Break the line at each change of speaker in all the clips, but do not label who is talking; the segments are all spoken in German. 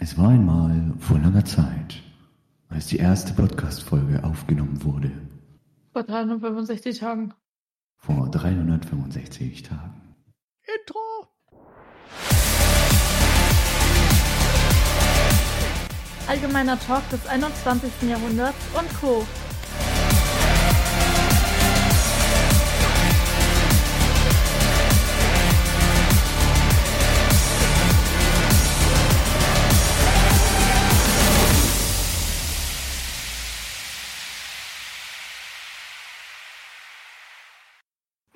Es war einmal vor langer Zeit, als die erste Podcast-Folge aufgenommen wurde.
Vor 365 Tagen.
Vor 365 Tagen.
Intro!
Allgemeiner Talk des 21. Jahrhunderts und Co.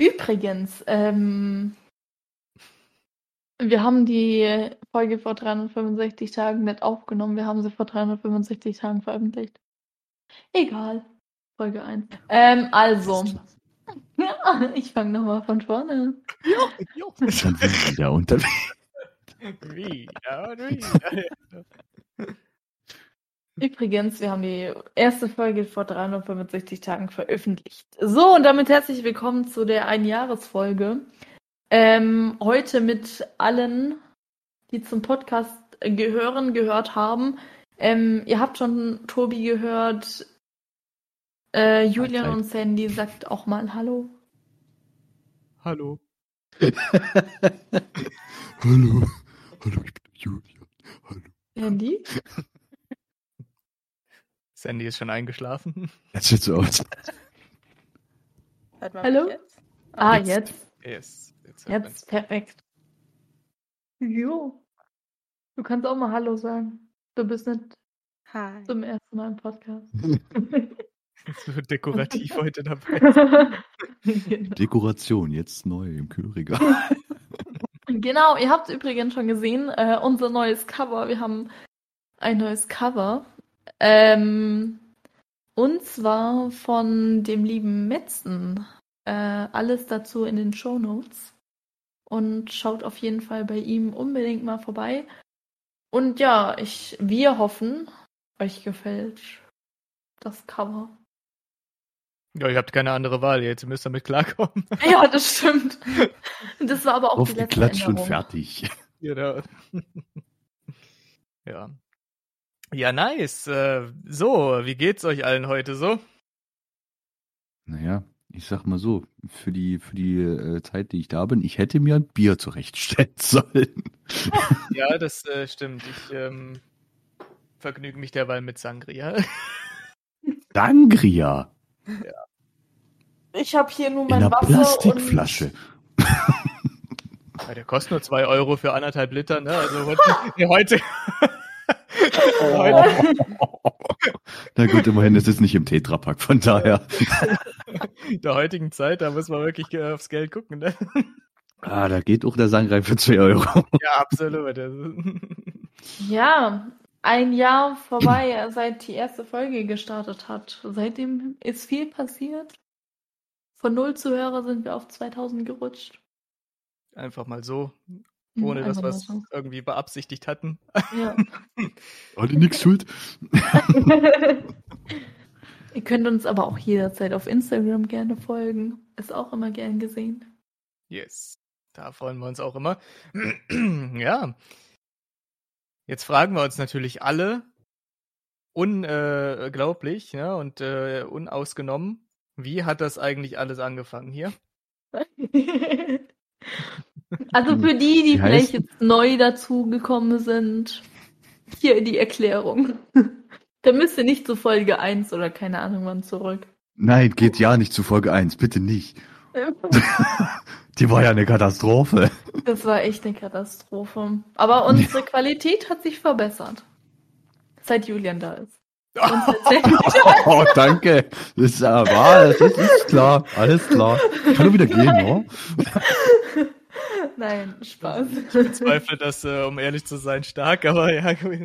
Übrigens, ähm, wir haben die Folge vor 365 Tagen nicht aufgenommen. Wir haben sie vor 365 Tagen veröffentlicht. Egal. Folge 1. Ähm, also. Ja, ich fange nochmal von vorne an.
Ja, ja.
Wir wieder unterwegs.
Wieder und wieder.
Übrigens, wir haben die erste Folge vor 365 Tagen veröffentlicht. So, und damit herzlich willkommen zu der Einjahresfolge. Ähm, heute mit allen, die zum Podcast gehören, gehört haben. Ähm, ihr habt schon Tobi gehört. Äh, Julian und Sandy sagt auch mal Hallo.
Hallo.
Hallo. Hallo, ich bin Julian. Hallo.
Sandy?
Sandy ist schon eingeschlafen.
Das sieht so aus.
Hört man
Hallo?
jetzt?
Ah,
Jetzt.
jetzt.
Yes. Jetzt,
Jetzt, perfekt. Jo. Du kannst auch mal Hallo sagen. Du bist nicht
Hi.
zum ersten Mal im Podcast.
man's. so dekorativ heute dabei.
Dekoration, jetzt neu im Kühlregal.
genau, ihr habt übrigens schon gesehen, äh, unser neues Cover. Wir haben ein neues Cover. Ähm, und zwar von dem lieben Metzen. Äh, alles dazu in den Show Notes. Und schaut auf jeden Fall bei ihm unbedingt mal vorbei. Und ja, ich, wir hoffen, euch gefällt das Cover.
Ja, ihr habt keine andere Wahl jetzt. Ihr müsst damit klarkommen.
Ja, das stimmt. Das war aber auch die letzte
und
Änderung.
fertig.
Genau. ja. Ja, nice. Äh, so, wie geht's euch allen heute so?
Naja, ich sag mal so, für die, für die äh, Zeit, die ich da bin, ich hätte mir ein Bier zurechtstellen sollen.
Ja, das äh, stimmt. Ich ähm, vergnüge mich derweil mit Sangria.
Sangria
Ich habe hier nur
in
mein
einer
Wasser
Plastikflasche.
Ja, der kostet nur 2 Euro für anderthalb Liter, ne? Also heute
und
Na gut, immerhin ist es nicht im Tetrapack, von daher.
der heutigen Zeit, da muss man wirklich äh, aufs Geld gucken, ne?
Ah, da geht auch der Sangria für 2 Euro.
Ja, absolut.
Ja, ein Jahr vorbei, seit die erste Folge gestartet hat. Seitdem ist viel passiert. Von null Zuhörer sind wir auf 2000 gerutscht.
Einfach mal so, ohne dass wir es irgendwie beabsichtigt hatten.
Ja.
Alle nix schuld.
Ihr könnt uns aber auch jederzeit auf Instagram gerne folgen. Ist auch immer gern gesehen.
Yes. Da freuen wir uns auch immer. ja. Jetzt fragen wir uns natürlich alle, unglaublich, ja, und äh, unausgenommen, wie hat das eigentlich alles angefangen hier?
Also für die, die
heißt-
vielleicht jetzt neu dazugekommen sind, hier die Erklärung. Da müsst ihr nicht zu Folge 1 oder keine Ahnung wann zurück.
Nein, geht ja nicht zu Folge 1, bitte nicht. Die war ja eine Katastrophe.
Das war echt eine Katastrophe. Aber unsere Qualität hat sich verbessert. Seit Julian da ist.
Oh, danke. Das ist ja wahr, das ist klar. Alles klar. Kann doch wieder gehen, ne?
Nein, Spaß.
Ich zweifle das, äh, um ehrlich zu sein, stark, aber ja.
du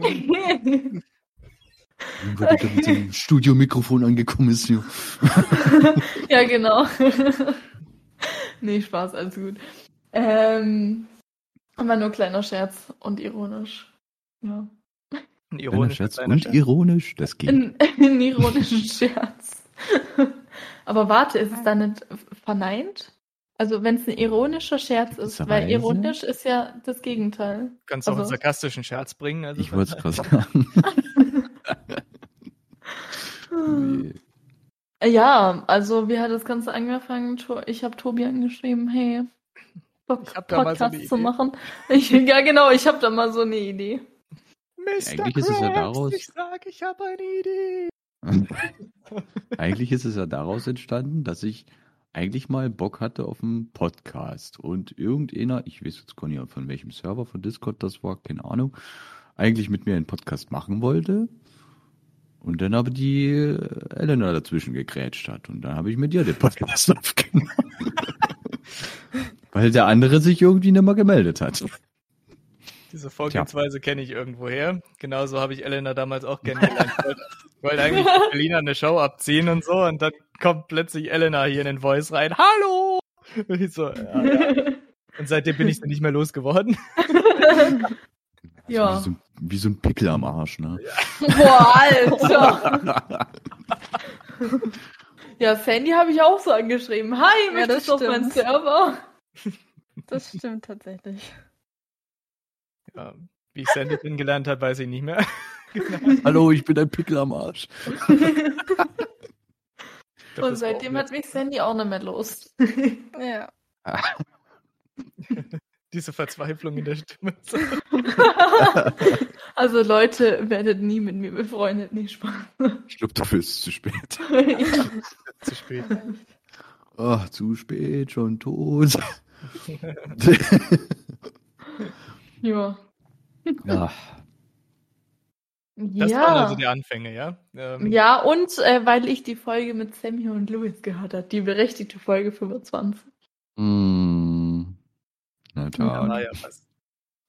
da mit dem Studiomikrofon angekommen ist. Jo.
ja, genau. nee, Spaß, alles gut. Ähm, aber nur kleiner Scherz und ironisch. Ja.
Ein
Kleiner
ironischer
Scherz und
Scherz.
ironisch, das geht.
Ein, ein ironischen Scherz. Aber warte, ist es dann nicht verneint? Also wenn es ein ironischer Scherz ist, weil
Gewisserweise.
ironisch ist ja das Gegenteil.
Kannst du auch einen
Also-
sarkastischen Scherz bringen. Also
Ich wollte es gerade sagen. Nee.
Ja, also wie hat das Ganze angefangen? Ich habe Tobi angeschrieben, hey, Bock,
Ich hab da mal so
Podcast
eine
zu
Idee.
machen. Ich, ja, genau, ich habe da mal so eine Idee.
Mr.
Eigentlich ist es ja
Krabs,
daraus-
Ich sag, ich habe eine Idee.
Eigentlich ist es ja daraus entstanden, dass ich eigentlich mal Bock hatte auf einen Podcast. Und irgendeiner, ich weiß jetzt gar nicht, von welchem Server von Discord das war, keine Ahnung, eigentlich mit mir einen Podcast machen wollte. Und dann aber die äh, Elena dazwischen gegrätscht hat. Und dann habe ich mit ihr den Podcast aufgenommen. Weil der andere sich irgendwie nicht mehr gemeldet hat.
Diese Vorgehensweise kenne ich irgendwoher. Genauso habe ich Elena damals auch kennengelernt. Ich wollte- ich wollte eigentlich in Berlin eine Show abziehen und so und dann kommt plötzlich Elena hier in den Voice rein. Hallo! Und ich so, ja, ja. Und seitdem bin ich sie nicht mehr losgeworden.
Ja.
Wie, so, wie so ein Pickel am Arsch, ne?
Boah, Alter. Ja, Sandy habe ich auch so angeschrieben. Hi,
Ja, das
du auf meinen
stimmt.
Server?
Das stimmt tatsächlich.
Ja, wie ich Sandy kennengelernt habe, weiß ich nicht mehr.
Hallo, ich bin ein Pickel am Arsch.
Glaub,
Und seitdem hat mich Sandy auch nicht mehr los.
Ja.
diese Verzweiflung in der Stimme.
also Leute, werdet nie mit mir befreundet, nicht Spaß.
Ich glaube, dafür ist es zu spät.
ja.
Zu spät.
Ach, zu spät, schon tot.
ja.
ja.
Das
ja.
waren also die Anfänge, ja? Ähm,
Ja, und äh, weil ich die Folge mit Sammy und Louis gehört habe, die berechtigte Folge 25.
Mm. Na
Da war
da.
ja was.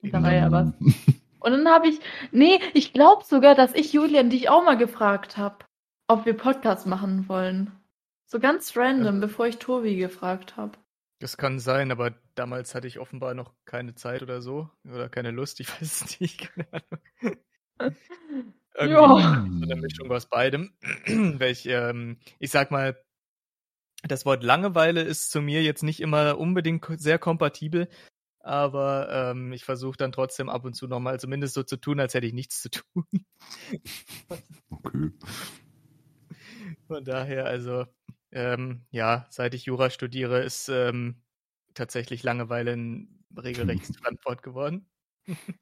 Da war ja was. Und dann habe ich, nee, ich glaube sogar, dass ich Julian dich auch mal gefragt habe, ob wir Podcast machen wollen. So ganz random,
Ja.
bevor ich Tobi gefragt habe.
Das kann sein, aber damals hatte ich offenbar noch keine Zeit oder so. Oder keine Lust, ich weiß es nicht. Keine Ahnung. Irgendwie
Ja.
so eine Mischung aus beidem. Welch, ähm, ich sag mal, das Wort Langeweile ist zu mir jetzt nicht immer unbedingt sehr kompatibel, aber ähm, ich versuche dann trotzdem ab und zu nochmal zumindest so zu tun, als hätte ich nichts zu tun.
Okay.
Von daher, also, ähm, ja, seit ich Jura studiere, ist ähm, tatsächlich Langeweile ein regelrechtes Fremdwort geworden.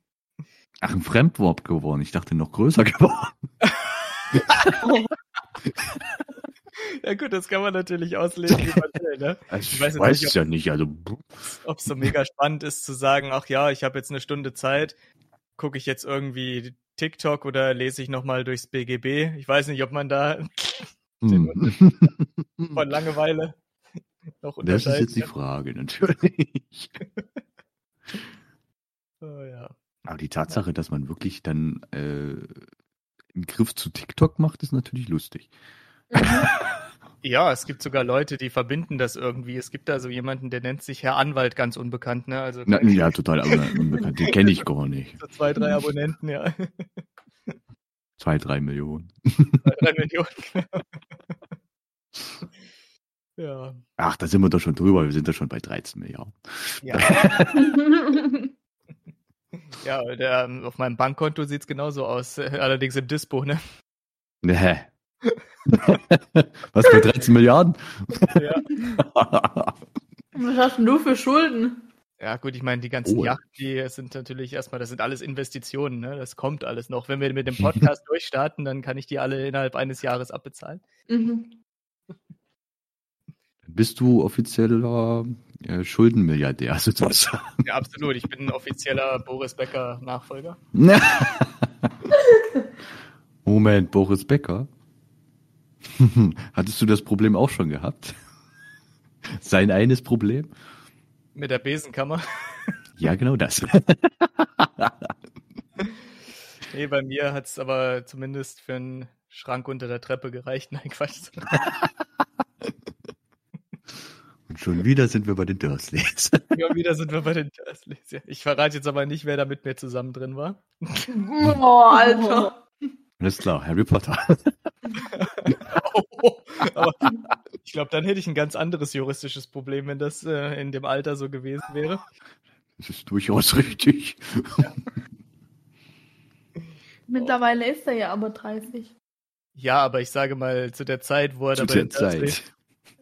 Ach, ein Fremdwort geworden. Ich dachte noch größer geworden.
Ja gut, das kann man natürlich auslegen, wie man will, ne? Ich
ich
weiß
weiß,
nicht,
es ja nicht. Also,
Ob es so mega spannend ist zu sagen, ach ja, ich habe jetzt eine Stunde Zeit, gucke ich jetzt irgendwie TikTok oder lese ich nochmal durchs BGB. Ich weiß nicht, ob man da
hm.
von Langeweile noch
Das ist jetzt die. Frage, natürlich.
Oh, ja.
Aber die Tatsache, dass man wirklich dann äh, einen Griff zu TikTok macht, ist natürlich lustig.
ja, es gibt sogar Leute, die verbinden das irgendwie. Es gibt da so jemanden, der nennt sich Herr Anwalt, ganz unbekannt, ne? Also
Na, ja, total un- unbekannt. Den kenne ich gar nicht.
so zwei, drei Abonnenten, ja.
Zwei, drei Millionen.
Zwei, drei Millionen. ja.
Ach, da sind wir doch schon drüber. Wir sind da schon bei 13 Milliarden.
Ja, ja der, ähm, auf meinem Bankkonto sieht's genauso aus. äh, Allerdings im Dispo, ne?
Nee. Was für 13 Milliarden?
Ja.
Was hast denn du für Schulden?
Ja, gut, ich meine, die ganzen
Oh.
Yachten, die sind natürlich erstmal, das sind alles Investitionen, ne? Das kommt alles noch. Wenn wir mit dem Podcast durchstarten, dann kann ich die alle innerhalb eines Jahres abbezahlen.
Mhm.
Bist du offizieller äh, Schuldenmilliardär sozusagen?
Ja, absolut. Ich bin ein offizieller Boris Becker Nachfolger.
Moment, Boris Becker. Hattest du das Problem auch schon gehabt? Sein eines Problem?
Mit der Besenkammer.
Ja, genau das.
Nee, bei mir hat's aber zumindest für einen Schrank unter der Treppe gereicht. Nein, Quatsch.
Und schon wieder sind wir bei den Dursleys.
Ja, wieder sind wir bei den Dursleys. Ja. Ich verrate jetzt aber nicht, wer da mit mir zusammen drin war.
Oh, Alter.
Alles klar, Harry Potter.
Oh, aber Ich glaube, dann hätte ich ein ganz anderes juristisches Problem, wenn das äh, in dem Alter so gewesen wäre.
Das ist durchaus richtig. Ja.
Mittlerweile ist er ja aber 30.
Ja, aber ich sage mal, zu der Zeit, wo er
zu der Zeit.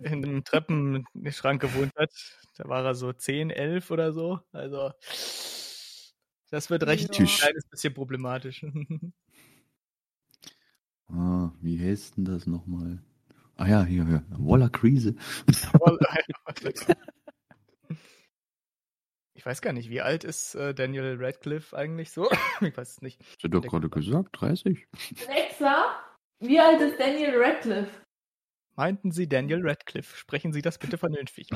In einem Treppenschrank gewohnt hat, da war er so 10, 11 oder so. Also, das wird recht ja. ein kleines bisschen problematisch.
ah, wie heißt denn das nochmal? Ah ja, hier, hier. Waller Krise.
Ich weiß gar nicht, wie alt ist äh, Daniel Radcliffe eigentlich so? ich weiß es nicht.
Hast du doch gerade gesagt, 30.
Alexa, wie alt ist Daniel Radcliffe?
Meinten Sie Daniel Radcliffe? Sprechen Sie das bitte vernünftig.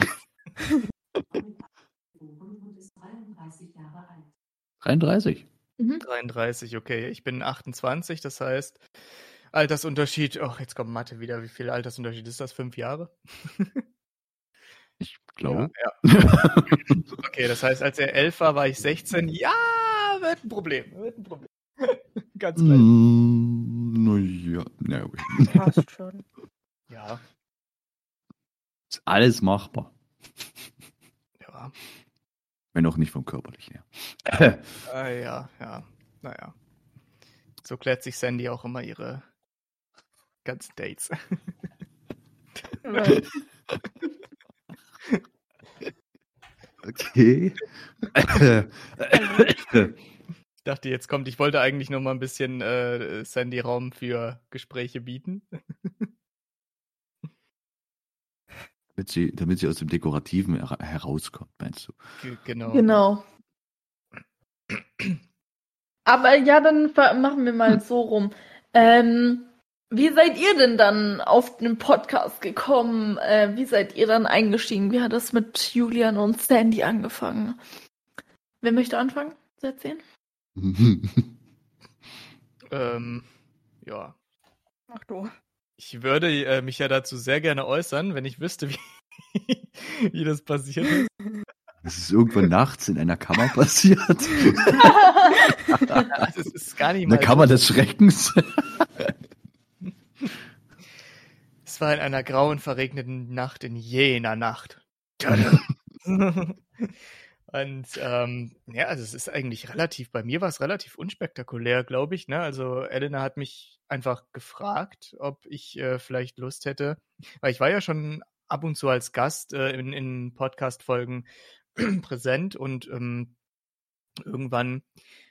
33.
Mhm. 33, okay. Ich bin 28, das heißt, Altersunterschied, ach, jetzt kommt Mathe wieder. Wie viel Altersunterschied ist das? Fünf Jahre?
ich glaube.
Ja, ja. okay, das heißt, als er elf war, war ich 16. Ja, wird ein Problem. Wird ein Problem. Ganz klar.
Mm, naja, na, okay.
Passt schon.
Ja.
Ist alles machbar.
Ja.
Wenn auch nicht vom körperlichen
her. äh, ja, ja. Naja. So klärt sich Sandy auch immer ihre ganzen Dates.
okay.
ich dachte, jetzt kommt, ich wollte eigentlich noch mal ein bisschen äh, Sandy Raum für Gespräche bieten.
Damit, sie, damit sie aus dem Dekorativen herauskommt, meinst du?
Genau.
Genau. Aber ja, dann machen wir mal so rum. Ähm, wie seid ihr denn dann auf den Podcast gekommen? Äh, wie seid ihr dann eingestiegen? Wie hat das mit Julian und Sandy angefangen? Wer möchte anfangen zu erzählen?
ähm, ja.
Ach du.
Ich würde äh, mich ja dazu sehr gerne äußern, wenn ich wüsste, wie, wie das passiert ist.
Das ist irgendwann nachts in einer Kammer passiert.
das ist gar nicht
mal. Eine Kammer des Schreckens.
Es war in einer grauen, verregneten Nacht in jener Nacht. Und ähm, ja, also es ist eigentlich relativ, bei mir war es relativ unspektakulär, glaube ich. Ne? Also Elena hat mich einfach gefragt, ob ich äh, vielleicht Lust hätte, weil ich war ja schon ab und zu als Gast äh, in, in Podcast-Folgen präsent und ähm, irgendwann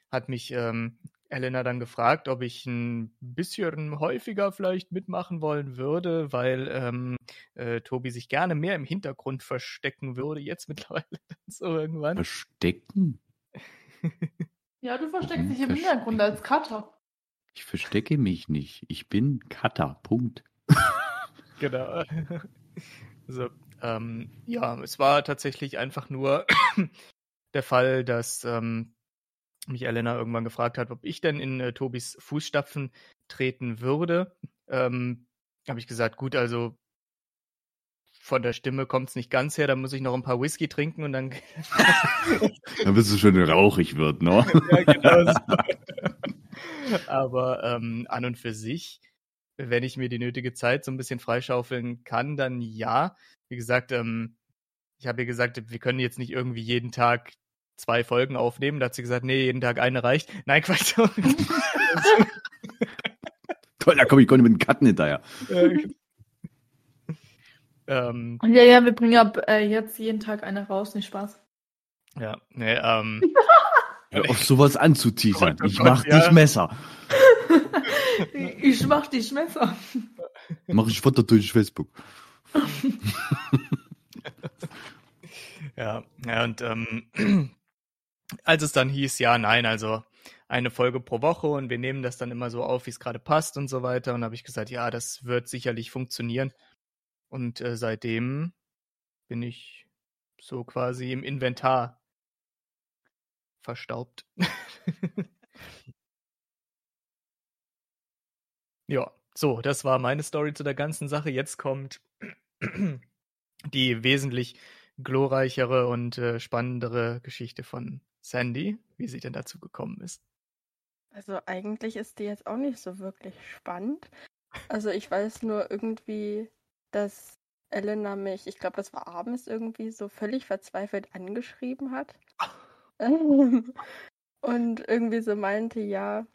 hat mich ähm, Elena dann gefragt, ob ich ein bisschen häufiger vielleicht mitmachen wollen würde, weil ähm, äh, Tobi sich gerne mehr im Hintergrund verstecken würde, jetzt mittlerweile so irgendwann.
Verstecken?
ja, du versteckst dich im Hintergrund als Cutter.
Ich verstecke mich nicht. Ich bin Cutter. Punkt.
genau. so, ähm, ja, es war tatsächlich einfach nur der Fall, dass ähm, mich Elena irgendwann gefragt hat, ob ich denn in äh, Tobis Fußstapfen treten würde. Ähm, habe ich gesagt, gut, also von der Stimme kommt es nicht ganz her, da muss ich noch ein paar Whisky trinken und dann.
dann bist du schon rauchig wird, ne? ja, genau.
So. Aber ähm, an und für sich, wenn ich mir die nötige Zeit so ein bisschen freischaufeln kann, dann ja. Wie gesagt, ähm, ich habe ihr gesagt, wir können jetzt nicht irgendwie jeden Tag zwei Folgen aufnehmen. Da hat sie gesagt, nee, jeden Tag eine reicht. Nein, Quatsch.
Toll, da komme ich gar nicht mit dem Cutten hinterher.
ähm, ja, ja, wir bringen ab äh, jetzt jeden Tag eine raus, nicht Spaß.
Ja, nee, ähm.
Hör auf sowas anzuteasern. Ich mach ja. dich Messer.
ich mach dich Messer.
Mach ich Foto durch Facebook.
ja, ja, und ähm, als es dann hieß, ja, nein, also eine Folge pro Woche und wir nehmen das dann immer so auf, wie es gerade passt und so weiter. Und habe ich gesagt, ja, das wird sicherlich funktionieren. Und äh, seitdem bin ich so quasi im Inventar verstaubt. ja, so, das war meine Story zu der ganzen Sache. Jetzt kommt die wesentlich glorreichere und äh, spannendere Geschichte von Sandy, wie sie denn dazu gekommen ist.
Also eigentlich ist die jetzt auch nicht so wirklich spannend. Also ich weiß nur irgendwie, dass Elena mich, ich glaube, das war abends irgendwie so völlig verzweifelt angeschrieben hat. und irgendwie so meinte, ja,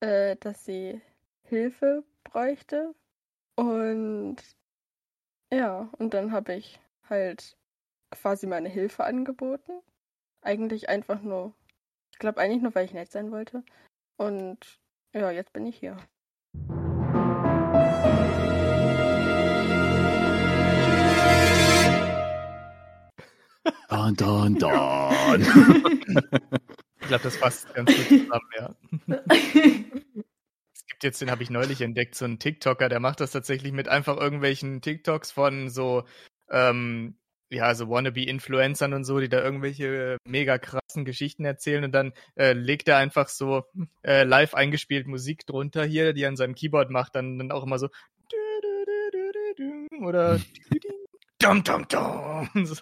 äh, dass sie Hilfe bräuchte. Und ja, und dann habe ich halt quasi meine Hilfe angeboten. Eigentlich einfach nur, ich glaube eigentlich nur, weil ich nett sein wollte. Und ja, jetzt bin ich hier.
Don, don, don.
ich glaube, das passt ganz gut zusammen, ja. es gibt jetzt, den habe ich neulich entdeckt, so einen TikToker, der macht das tatsächlich mit einfach irgendwelchen TikToks von so, ähm, ja, so Wannabe-Influencern und so, die da irgendwelche mega krassen Geschichten erzählen und dann äh, legt er einfach so äh, live eingespielt Musik drunter hier, die er an seinem Keyboard macht, dann, dann auch immer so oder Dum, dum, dum.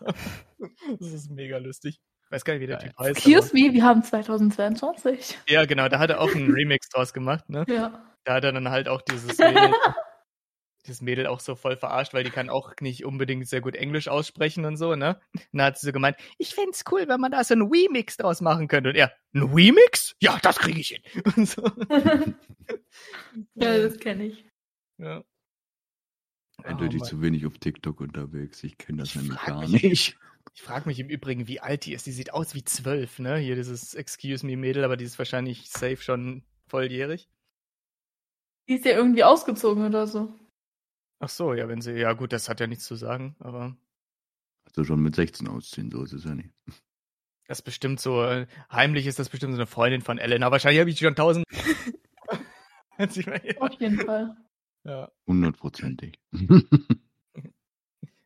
Das ist mega lustig. Ich weiß gar nicht, wie der Typ heißt.
Excuse me, wir haben 2022.
Ja, genau, da hat er auch einen Remix draus gemacht, ne?
Ja.
Da hat er dann halt auch dieses Mädel, dieses Mädel auch so voll verarscht, weil die kann auch nicht unbedingt sehr gut Englisch aussprechen und so, ne? Und dann hat sie so gemeint, ich fände es cool, wenn man da so einen Remix draus machen könnte. Und er, ein Remix? Ja, das kriege ich hin. Und so.
ja, das kenne ich.
Ja.
Eindeutig
Oh,
zu wenig auf TikTok unterwegs. Ich kenne das
Ich
nämlich gar
mich-
nicht.
Ich frage mich im Übrigen, wie alt die ist. Die sieht aus wie zwölf, ne? Hier dieses Excuse me Mädel, aber die ist wahrscheinlich safe schon volljährig.
Die ist ja irgendwie ausgezogen oder so.
Ach so, ja, wenn sie, ja gut, das hat ja nichts zu sagen, aber
Also schon mit 16 ausziehen, so ist es ja nicht.
das ist bestimmt so, äh, heimlich ist das bestimmt so eine Freundin von Elena. Wahrscheinlich habe ich die schon tausend.
Auf jeden Fall.
Ja,
Hundertprozentig.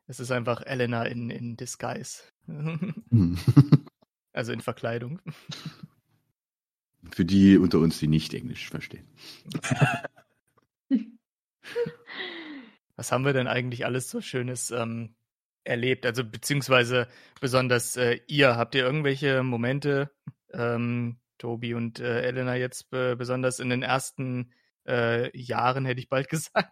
es ist einfach Elena in, in Disguise. also in Verkleidung.
Für die unter uns, die nicht Englisch verstehen.
Was haben wir denn eigentlich alles so Schönes ähm, erlebt? Also beziehungsweise besonders äh, ihr, habt ihr irgendwelche Momente, ähm, Tobi und äh, Elena jetzt äh, besonders in den ersten äh, Jahren, hätte ich bald gesagt,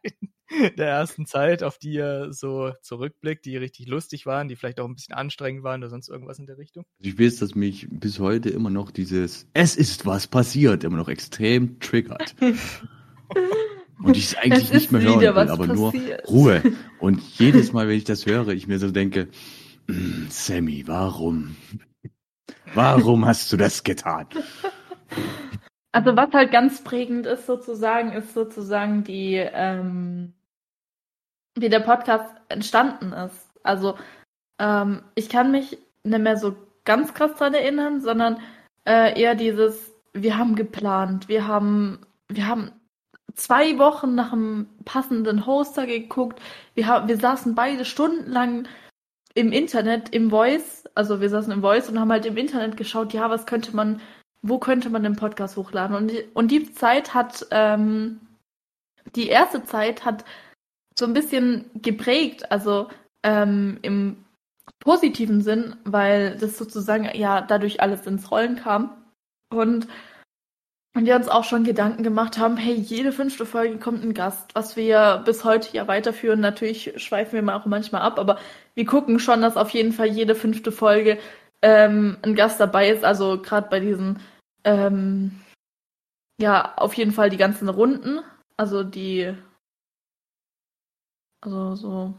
der ersten Zeit, auf die ihr so zurückblickt, die richtig lustig waren, die vielleicht auch ein bisschen anstrengend waren oder sonst irgendwas in der Richtung?
Also ich weiß, dass mich bis heute immer noch dieses Es ist was passiert immer noch extrem triggert. Und ich es eigentlich
Es
nicht mehr hören will, aber nur. Ruhe. Und jedes Mal, wenn ich das höre, ich mir so denke, "Mm, Sammy, warum? Warum hast du das getan?
Also was halt ganz prägend ist sozusagen, ist sozusagen die, ähm, wie der Podcast entstanden ist. Also ähm, ich kann mich nicht mehr so ganz krass dran erinnern, sondern äh, eher dieses, wir haben geplant, wir haben, wir haben zwei Wochen nach einem passenden Hoster geguckt, wir, haben, wir saßen beide stundenlang im Internet, im Voice, also wir saßen im Voice und haben halt im Internet geschaut, ja, was könnte man wo könnte man den Podcast hochladen? Und die, und die Zeit hat, ähm, die erste Zeit hat so ein bisschen geprägt, also ähm, im positiven Sinn, weil das sozusagen ja dadurch alles ins Rollen kam. Und und wir uns auch schon Gedanken gemacht haben, hey, jede fünfte Folge kommt ein Gast, was wir bis heute ja weiterführen. Natürlich schweifen wir mal auch manchmal ab, aber wir gucken schon, dass auf jeden Fall jede fünfte Folge ähm, ein Gast dabei ist. Also gerade bei diesen, ähm, ja, auf jeden Fall die ganzen Runden. Also die, also so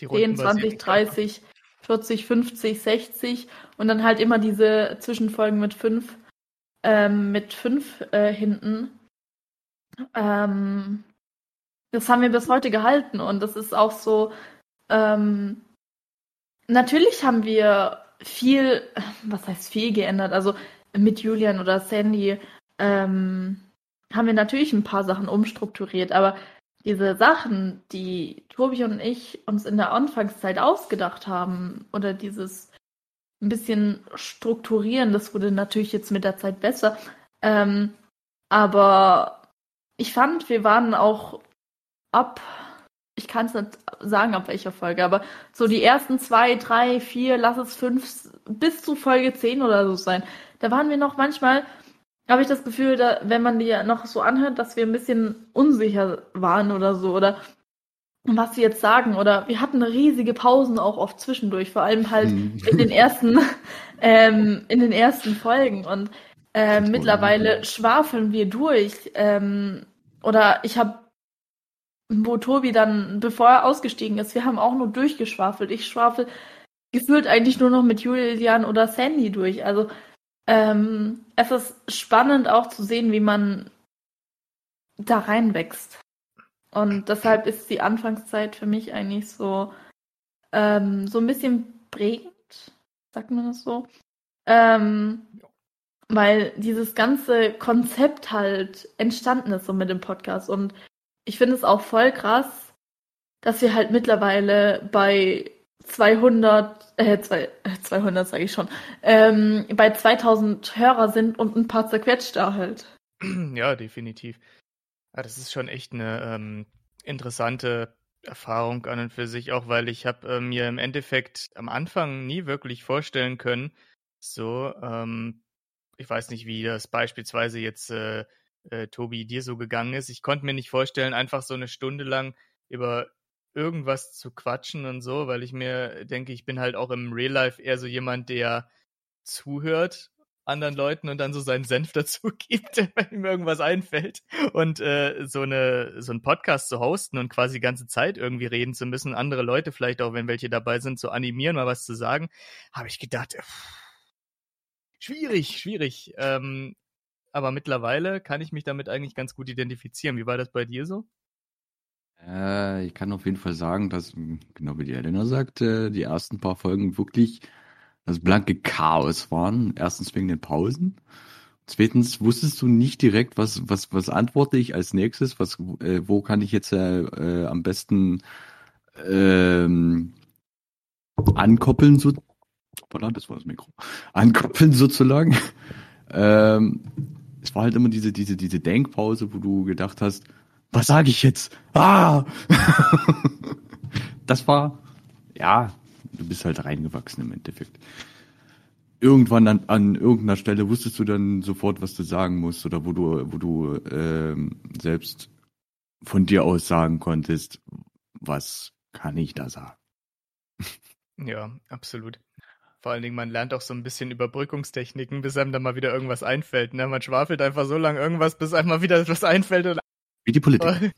Die
10,
rundenbasierten
20, 30, 40, 50, 60 und dann halt immer diese Zwischenfolgen mit fünf, ähm, mit fünf äh, hinten. Ähm, das haben wir bis heute gehalten und das ist auch so, ähm, natürlich haben wir viel, was heißt viel geändert, also mit Julian oder Sandy ähm, haben wir natürlich ein paar Sachen umstrukturiert, aber diese Sachen, die Tobi und ich uns in der Anfangszeit ausgedacht haben, oder dieses ein bisschen strukturieren, das wurde natürlich jetzt mit der Zeit besser. Ähm, aber ich fand, wir waren auch ab, ich kann es nicht sagen, ab welcher Folge, aber so die ersten zwei, drei, vier, lass es fünf, bis zu Folge zehn oder so sein. Da waren wir noch manchmal, habe ich das Gefühl, da, wenn man die noch so anhört, dass wir ein bisschen unsicher waren oder so. Oder was sie jetzt sagen. Oder wir hatten riesige Pausen auch oft zwischendurch, vor allem halt hm. in den ersten, ähm, in den ersten Folgen. Und äh, mittlerweile schwafeln wir durch. Ähm, oder ich habe, wo Tobi dann, bevor er ausgestiegen ist, wir haben auch nur durchgeschwafelt. Ich schwafel gefühlt eigentlich nur noch mit Julian oder Sandy durch. Also ähm, es ist spannend auch zu sehen, wie man da reinwächst. Und deshalb ist die Anfangszeit für mich eigentlich so, ähm, so ein bisschen prägend, sagt man das so. Ähm, weil dieses ganze Konzept halt entstanden ist so mit dem Podcast. Und ich finde es auch voll krass, dass wir halt mittlerweile bei 200, äh, zwei, 200 äh, sage ich schon, ähm, bei 2000 Hörer sind und ein paar zerquetscht da halt.
Ja, definitiv. Ja, das ist schon echt eine ähm, interessante Erfahrung an und für sich, auch weil ich habe äh, mir im Endeffekt am Anfang nie wirklich vorstellen können, so, ähm, ich weiß nicht, wie das beispielsweise jetzt äh, äh, Tobi dir so gegangen ist. Ich konnte mir nicht vorstellen, einfach so eine Stunde lang über irgendwas zu quatschen und so, weil ich mir denke, ich bin halt auch im Real Life eher so jemand, der zuhört anderen Leuten und dann so seinen Senf dazu gibt, wenn ihm irgendwas einfällt. Und äh, so eine so einen Podcast zu hosten und quasi die ganze Zeit irgendwie reden zu müssen, andere Leute vielleicht auch, wenn welche dabei sind, zu animieren, mal was zu sagen, habe ich gedacht, pff, schwierig, schwierig. Ähm, aber mittlerweile kann ich mich damit eigentlich ganz gut identifizieren. Wie war das bei dir so?
Äh, ich kann auf jeden Fall sagen, dass, genau wie die Elena sagte, die ersten paar Folgen wirklich das blanke Chaos waren. Erstens wegen den Pausen. Zweitens wusstest du nicht direkt, was, was, was antworte ich als nächstes, was, äh, wo kann ich jetzt äh, äh, am besten ähm, ankoppeln, so, voilà, das war das Mikro, ankoppeln sozusagen. ähm, es war halt immer diese, diese, diese Denkpause, wo du gedacht hast, was sage ich jetzt? Ah! das war, ja, du bist halt reingewachsen im Endeffekt. Irgendwann an, an irgendeiner Stelle wusstest du dann sofort, was du sagen musst oder wo du, wo du ähm, selbst von dir aus sagen konntest, was kann ich da sagen.
Ja, absolut. Vor allen Dingen, man lernt auch so ein bisschen Überbrückungstechniken, bis einem dann mal wieder irgendwas einfällt. Ne? Man schwafelt einfach so lange irgendwas, bis einem mal wieder etwas einfällt und
wie die Politiker.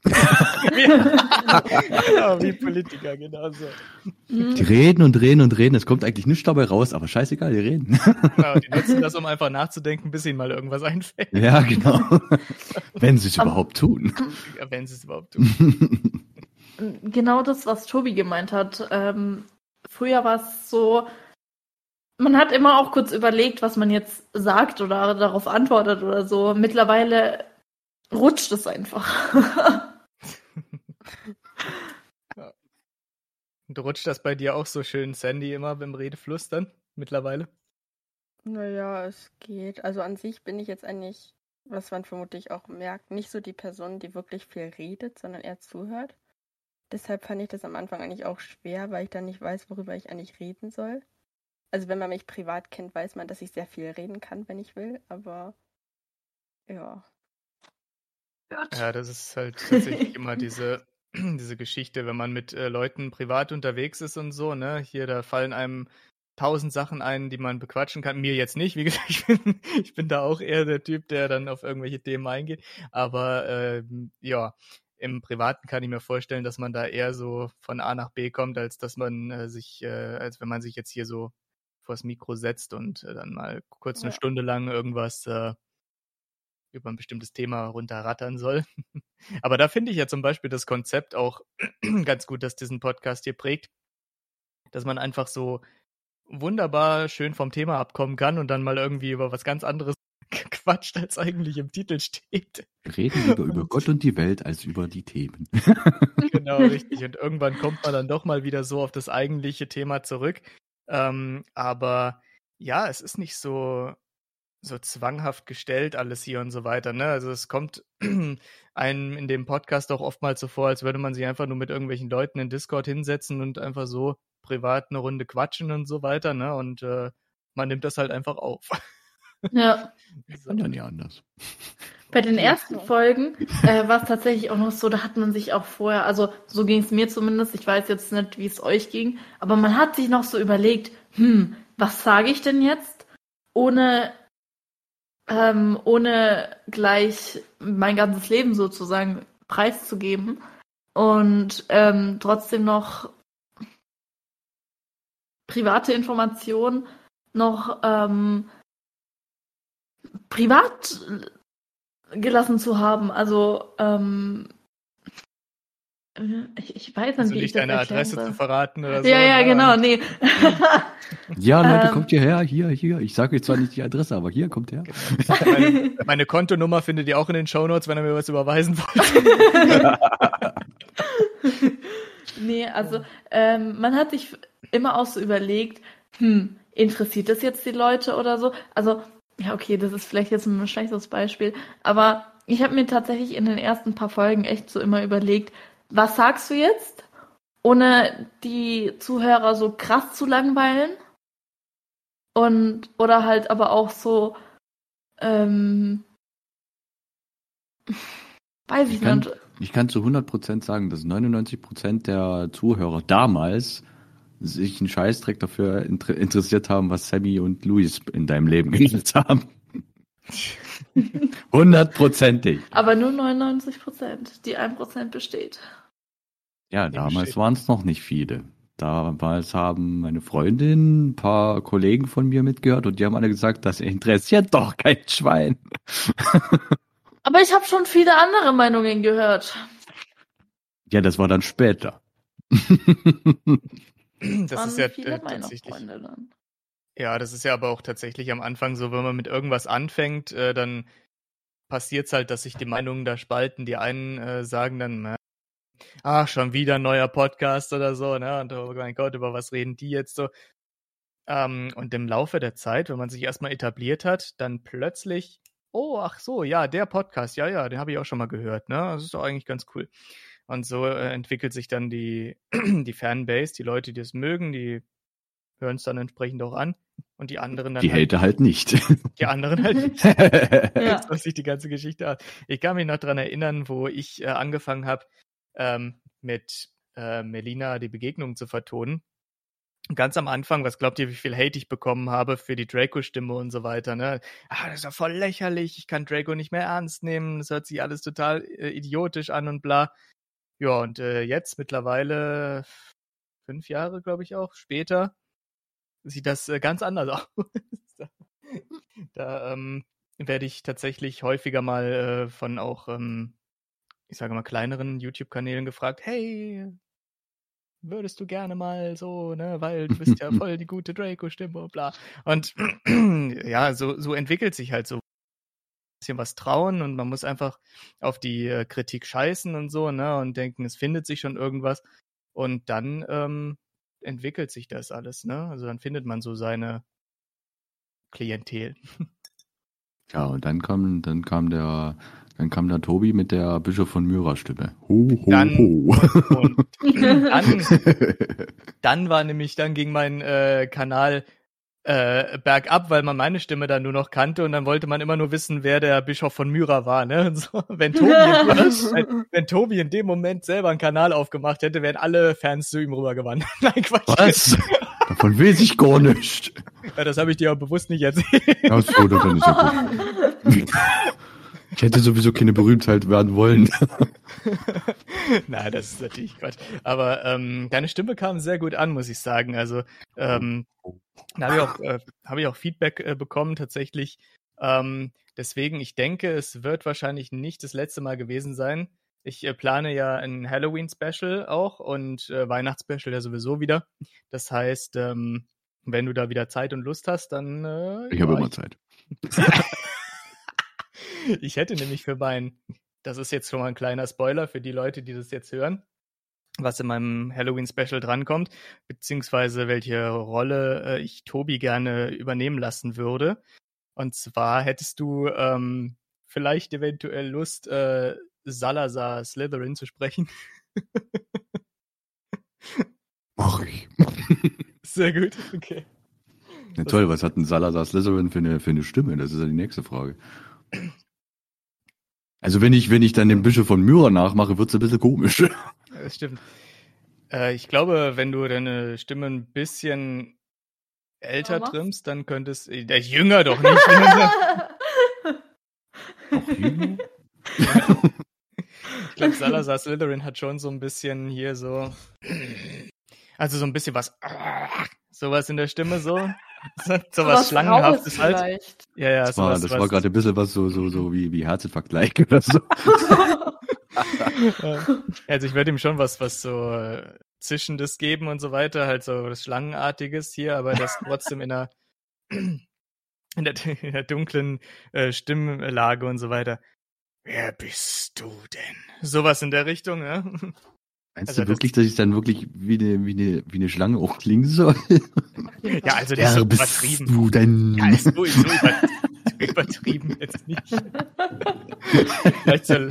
ja, wie Politiker, genau so.
Die reden und reden und reden, es kommt eigentlich nichts dabei raus, aber scheißegal, die reden.
Genau, die nutzen das, um einfach nachzudenken, bis ihnen mal irgendwas einfällt.
Ja, genau. Wenn sie es überhaupt tun.
Ja, wenn sie es überhaupt tun.
Genau das, was Tobi gemeint hat. Ähm, früher war es so, man hat immer auch kurz überlegt, was man jetzt sagt oder darauf antwortet oder so. Mittlerweile rutscht es einfach.
ja. Und rutscht das bei dir auch so schön, Sandy, immer beim Redefluss dann mittlerweile?
Naja, es geht. Also an sich bin ich jetzt eigentlich, was man vermutlich auch merkt, nicht so die Person, die wirklich viel redet, sondern eher zuhört. Deshalb fand ich das am Anfang eigentlich auch schwer, weil ich dann nicht weiß, worüber ich eigentlich reden soll. Also wenn man mich privat kennt, weiß man, dass ich sehr viel reden kann, wenn ich will, aber ja,
ja, das ist halt tatsächlich immer diese, diese Geschichte, wenn man mit äh, Leuten privat unterwegs ist und so, ne? Hier, da fallen einem tausend Sachen ein, die man bequatschen kann. Mir jetzt nicht, wie gesagt, ich bin, ich bin da auch eher der Typ, der dann auf irgendwelche Themen eingeht. Aber äh, ja, im Privaten kann ich mir vorstellen, dass man da eher so von A nach B kommt, als dass man äh, sich, äh, als wenn man sich jetzt hier so vors Mikro setzt und äh, dann mal kurz eine ja. Stunde lang irgendwas äh, über ein bestimmtes Thema runterrattern soll. Aber da finde ich ja zum Beispiel das Konzept auch ganz gut, dass diesen Podcast hier prägt, dass man einfach so wunderbar schön vom Thema abkommen kann und dann mal irgendwie über was ganz anderes quatscht, als eigentlich im Titel steht.
Reden lieber über Gott und die Welt als über die Themen.
genau, richtig. Und irgendwann kommt man dann doch mal wieder so auf das eigentliche Thema zurück. Ähm, aber ja, es ist nicht so, so zwanghaft gestellt alles hier und so weiter. Ne? Also es kommt einem in dem Podcast auch oftmals so vor, als würde man sich einfach nur mit irgendwelchen Leuten in Discord hinsetzen und einfach so privat eine Runde quatschen und so weiter. Ne? Und äh, man nimmt das halt einfach auf.
Ja.
Kann ja nicht anders.
Bei den ersten Folgen äh, war es tatsächlich auch noch so, da hat man sich auch vorher, also so ging es mir zumindest, ich weiß jetzt nicht, wie es euch ging, aber man hat sich noch so überlegt, hm, was sage ich denn jetzt, ohne, ähm, ohne gleich mein ganzes Leben sozusagen preiszugeben und ähm, trotzdem noch private Informationen noch ähm, privat gelassen zu haben. Also, ähm, ich, ich weiß nicht,
Also
wie ich
nicht
das
deine Adresse
soll.
zu verraten oder so.
Ja, ja, genau, nee.
Ja, Leute,
Ähm.
kommt hierher, hier, hier. Ich sage euch zwar nicht die Adresse, aber hier kommt her.
Meine, meine Kontonummer findet ihr auch in den Shownotes, wenn ihr mir was überweisen wollt.
nee, also ähm, man hat sich immer auch so überlegt, hm, interessiert das jetzt die Leute oder so? Also, ja, okay, das ist vielleicht jetzt ein schlechtes Beispiel, aber ich habe mir tatsächlich in den ersten paar Folgen echt so immer überlegt, was sagst du jetzt, ohne die Zuhörer so krass zu langweilen? Und, oder halt aber auch so, ähm, weiß ich,
Ich kann-
nicht.
Ich kann zu 100% sagen, dass 99% der Zuhörer damals sich einen Scheißdreck dafür inter interessiert haben, was Sammy und Luis in deinem Leben gemacht haben. Hundertprozentig.
Aber nur 99 Prozent. Die 1 Prozent besteht.
Ja, damals waren es noch nicht viele. Damals haben meine Freundin, ein paar Kollegen von mir mitgehört und die haben alle gesagt, das interessiert doch kein Schwein.
Aber ich habe schon viele andere Meinungen gehört.
Ja, das war dann später.
Das
Waren
ist ja
viele
äh, tatsächlich.
Freunde dann.
Ja, das ist ja aber auch tatsächlich am Anfang so, wenn man mit irgendwas anfängt, äh, dann passiert es halt, dass sich die Meinungen da spalten. Die einen äh, sagen dann, äh, ach, schon wieder ein neuer Podcast oder so, ne? Und oh mein Gott, über was reden die jetzt so? Ähm, und im Laufe der Zeit, wenn man sich erstmal etabliert hat, dann plötzlich, oh, ach so, ja, der Podcast, ja, ja, den habe ich auch schon mal gehört, ne? Das ist doch eigentlich ganz cool. Und so äh, entwickelt sich dann die, die Fanbase, die Leute, die es mögen, die hören es dann entsprechend auch an. Und die anderen dann
Die
halt,
Hater halt nicht.
die anderen halt nicht.
Ja.
So sieht die ganze Geschichte aus. Ich kann mich noch dran erinnern, wo ich äh, angefangen habe, ähm, mit äh, Melina die Begegnung zu vertonen. Ganz am Anfang, was glaubt ihr, wie viel Hate ich bekommen habe für die Draco-Stimme und so weiter, ne? Ah, das ist ja voll lächerlich, ich kann Draco nicht mehr ernst nehmen, das hört sich alles total äh, idiotisch an und bla. Ja, und äh, jetzt mittlerweile fünf Jahre, glaube ich auch, später, sieht das äh, ganz anders aus. da da ähm, werde ich tatsächlich häufiger mal äh, von auch, ähm, ich sage mal, kleineren YouTube-Kanälen gefragt, hey, würdest du gerne mal so, ne, weil du bist ja voll die gute Draco-Stimme bla. Und ja, so, so entwickelt sich halt so ein bisschen was trauen und man muss einfach auf die äh, Kritik scheißen und so, ne, und denken, es findet sich schon irgendwas. Und dann ähm, entwickelt sich das alles, ne? Also dann findet man so seine Klientel.
Ja, und dann kam, dann kam der, dann kam der Tobi mit der Bischof von Myra Stimme. Ho, ho,
Dann-
ho.
Und dann, dann war nämlich, dann ging mein äh, Kanal äh, bergab, weil man meine Stimme dann nur noch kannte und dann wollte man immer nur wissen, wer der Bischof von Myra war. Ne? Und so, wenn, Tobi, wenn, wenn Tobi in dem Moment selber einen Kanal aufgemacht hätte, wären alle Fans zu ihm rübergewandert. Nein, Quatsch.
Was? Davon weiß ich gar nicht.
Ja, das habe ich dir aber bewusst nicht erzählt.
Ja, so, dann ist ja gut. Ich hätte sowieso keine Berühmtheit werden wollen.
Nein, das ist natürlich Quatsch. Aber ähm, deine Stimme kam sehr gut an, muss ich sagen. Also ähm, da habe ich auch, äh, habe ich auch Feedback äh, bekommen tatsächlich. Ähm, deswegen, ich denke, es wird wahrscheinlich nicht das letzte Mal gewesen sein. Ich äh, plane ja ein Halloween-Special auch und äh, Weihnachtsspecial ja sowieso wieder. Das heißt, ähm, wenn du da wieder Zeit und Lust hast, dann äh,
Ich
ja,
habe immer Zeit.
ich hätte nämlich für mein, das ist jetzt schon mal ein kleiner Spoiler für die Leute, die das jetzt hören, was in meinem Halloween-Special drankommt, beziehungsweise welche Rolle äh, ich Tobi gerne übernehmen lassen würde. Und zwar hättest du ähm, vielleicht eventuell Lust, äh, Salazar Slytherin zu sprechen.
Mach ich.
Sehr gut, okay.
Ja, toll, was hat ein Salazar Slytherin für eine, für eine Stimme? Das ist ja die nächste Frage. Also wenn ich, wenn ich dann den Bischof von Myra nachmache, wird's ein bisschen komisch.
Das stimmt. Äh, ich glaube, wenn du deine Stimme ein bisschen älter
Mama?
trimmst, dann könntest äh, der jünger doch nicht.
Noch jünger?
ich glaube, Salazar Slytherin hat schon so ein bisschen hier so, also so ein bisschen was, sowas in der Stimme so, so, so was Schlangenhaftes halt.
vielleicht.
Ja, ja,
Das war,
sowas,
das war gerade ein bisschen was so, so, so wie, wie Herzinfarkt-like oder so.
Also ich würde ihm schon was, was so äh, Zischendes geben und so weiter, halt so was Schlangenartiges hier, aber das trotzdem in einer, in der, in der dunklen äh, Stimmlage und so weiter. Wer bist du denn? Sowas in der Richtung, ne?
Meinst
Also
du wirklich, dass ich dann wirklich wie eine, wie eine, wie eine Schlange auch klingen soll?
Ja, also der ist so
Wer bist
übertrieben.
du denn?
Ja, ist so, so, über, übertrieben jetzt nicht. vielleicht so,